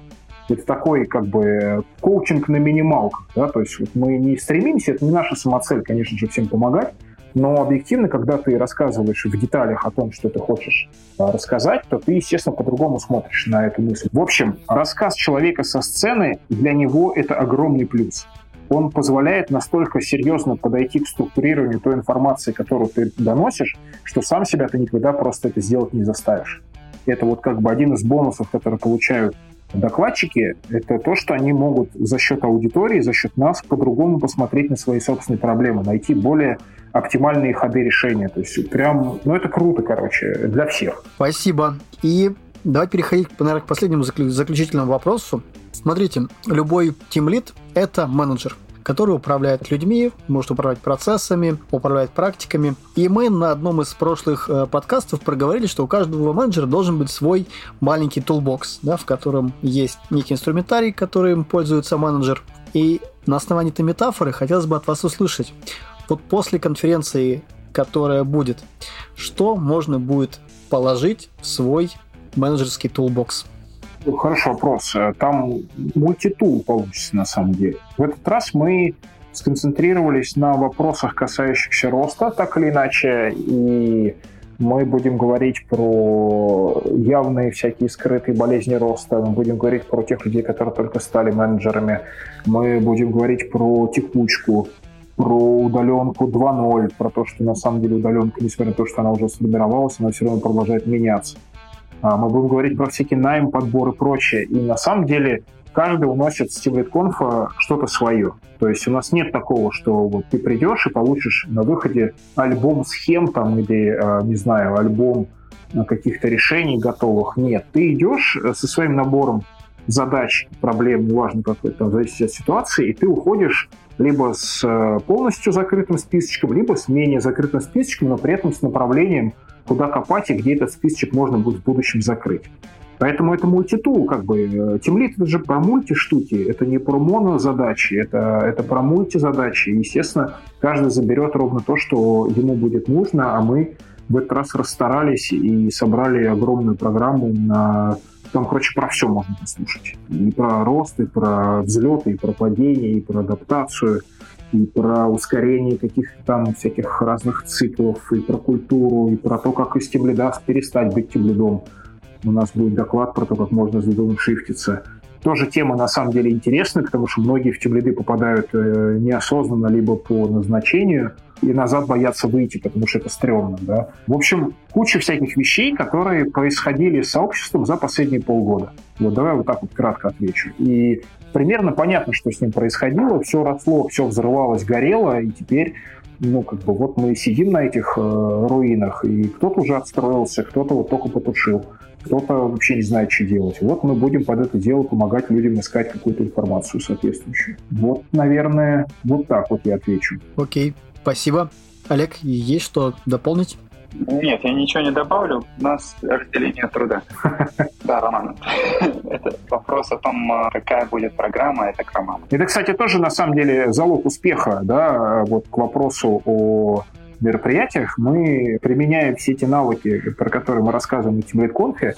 Это такой, как бы, коучинг на минималках, да, то есть вот мы не стремимся, это не наша самоцель, конечно же, всем помогать, но объективно, когда ты рассказываешь в деталях о том, что ты хочешь а, рассказать, то ты, естественно, по-другому смотришь на эту мысль. В общем, рассказ человека со сцены для него это огромный плюс. Он позволяет настолько серьезно подойти к структурированию той информации, которую ты доносишь, что сам себя ты никогда просто это сделать не заставишь. Это вот как бы один из бонусов, которые получают докладчики, это то, что они могут за счет аудитории, за счет нас по-другому посмотреть на свои собственные проблемы, найти более оптимальные ходы решения. То есть прям, ну это круто, короче, для всех. Спасибо. И давайте переходить, наверное, к последнему заключительному вопросу. Смотрите, любой тимлит – это менеджер который управляет людьми, может управлять процессами, управлять практиками. И мы на одном из прошлых э, подкастов проговорили, что у каждого менеджера должен быть свой маленький toolbox, да, в котором есть некий инструментарий, которым пользуется менеджер. И на основании этой метафоры хотелось бы от вас услышать, вот после конференции, которая будет, что можно будет положить в свой менеджерский toolbox? Ну, хороший вопрос. Там мультитул получится на самом деле. В этот раз мы сконцентрировались на вопросах, касающихся роста, так или иначе, и мы будем говорить про явные всякие скрытые болезни роста, мы будем говорить про тех людей, которые только стали менеджерами, мы будем говорить про текучку, про удаленку 2.0, про то, что на самом деле удаленка, несмотря на то, что она уже сформировалась, она все равно продолжает меняться. А, мы будем говорить про всякий найм, подбор и прочее. И на самом деле каждый уносит с TeamLead что-то свое. То есть у нас нет такого, что вот ты придешь и получишь на выходе альбом схем там или, а, не знаю, альбом каких-то решений готовых. Нет, ты идешь э, со своим набором задач, проблем, неважно какой, там, зависит от ситуации, и ты уходишь либо с э, полностью закрытым списочком, либо с менее закрытым списочком, но при этом с направлением, куда копать и где этот списочек можно будет в будущем закрыть. Поэтому это мультитул, как бы. Тимлит это же про мульти-штуки, это не про моно-задачи, это, это про мульти-задачи. Естественно, каждый заберет ровно то, что ему будет нужно, а мы в этот раз расстарались и собрали огромную программу на там, короче, про все можно послушать. И про рост, и про взлеты, и про падение, и про адаптацию, и про ускорение каких-то там всяких разных циклов, и про культуру, и про то, как из тимлида перестать быть тимлидом. У нас будет доклад про то, как можно с дедом шифтиться. Тоже тема на самом деле интересная, потому что многие в тимлиды попадают э, неосознанно, либо по назначению – и назад боятся выйти, потому что это стрёмно, да. В общем, куча всяких вещей, которые происходили с сообществом за последние полгода. Вот давай вот так вот кратко отвечу. И примерно понятно, что с ним происходило. Все росло, все взрывалось, горело, и теперь ну, как бы вот мы сидим на этих э, руинах, и кто-то уже отстроился, кто-то вот только потушил, кто-то вообще не знает, что делать. Вот мы будем под это дело помогать людям искать какую-то информацию соответствующую. Вот, наверное, вот так вот я отвечу. Окей. Спасибо. Олег, есть что дополнить? Нет, я ничего не добавлю. У нас разделение труда. Да, Роман. Это вопрос о том, а, какая будет программа, это к Роману. Это, кстати, тоже на самом деле залог успеха, да, вот к вопросу о мероприятиях. Мы применяем все эти навыки, про которые мы рассказываем на TeamLead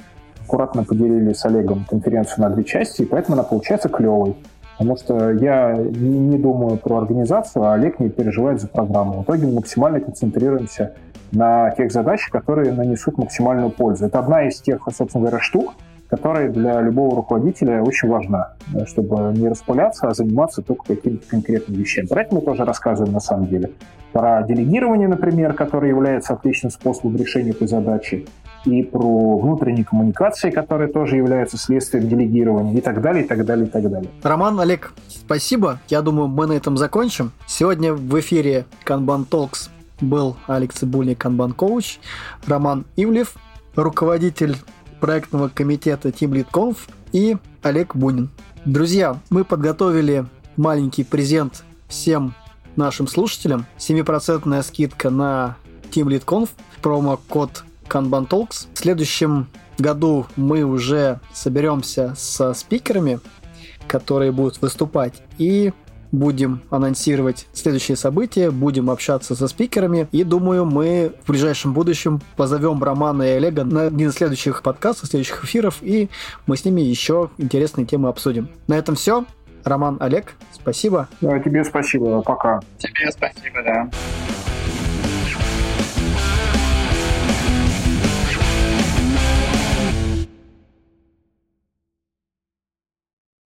аккуратно поделили с Олегом конференцию на две части, и поэтому она получается клевой. Потому что я не думаю про организацию, а Олег не переживает за программу. В итоге мы максимально концентрируемся на тех задачах, которые нанесут максимальную пользу. Это одна из тех, собственно говоря, штук, которая для любого руководителя очень важна, чтобы не распыляться, а заниматься только какими-то конкретными вещами. Про это мы тоже рассказываем на самом деле. Про делегирование, например, которое является отличным способом решения этой задачи, и про внутренние коммуникации, которые тоже являются следствием делегирования, и так далее, и так далее, и так далее. Роман, Олег, спасибо. Я думаю, мы на этом закончим. Сегодня в эфире Kanban Talks был Алекс Цибульник, Kanban Коуч, Роман Ивлев, руководитель проектного комитета Team Lead Conf и Олег Бунин. Друзья, мы подготовили маленький презент всем нашим слушателям. 7% скидка на Team Lead Conf, промокод Kanban Talks. В следующем году мы уже соберемся со спикерами, которые будут выступать, и будем анонсировать следующие события, будем общаться со спикерами. И думаю, мы в ближайшем будущем позовем Романа и Олега на один из следующих подкастов, следующих эфиров, и мы с ними еще интересные темы обсудим. На этом все. Роман, Олег, спасибо. Да, тебе спасибо. Пока. Тебе спасибо, да.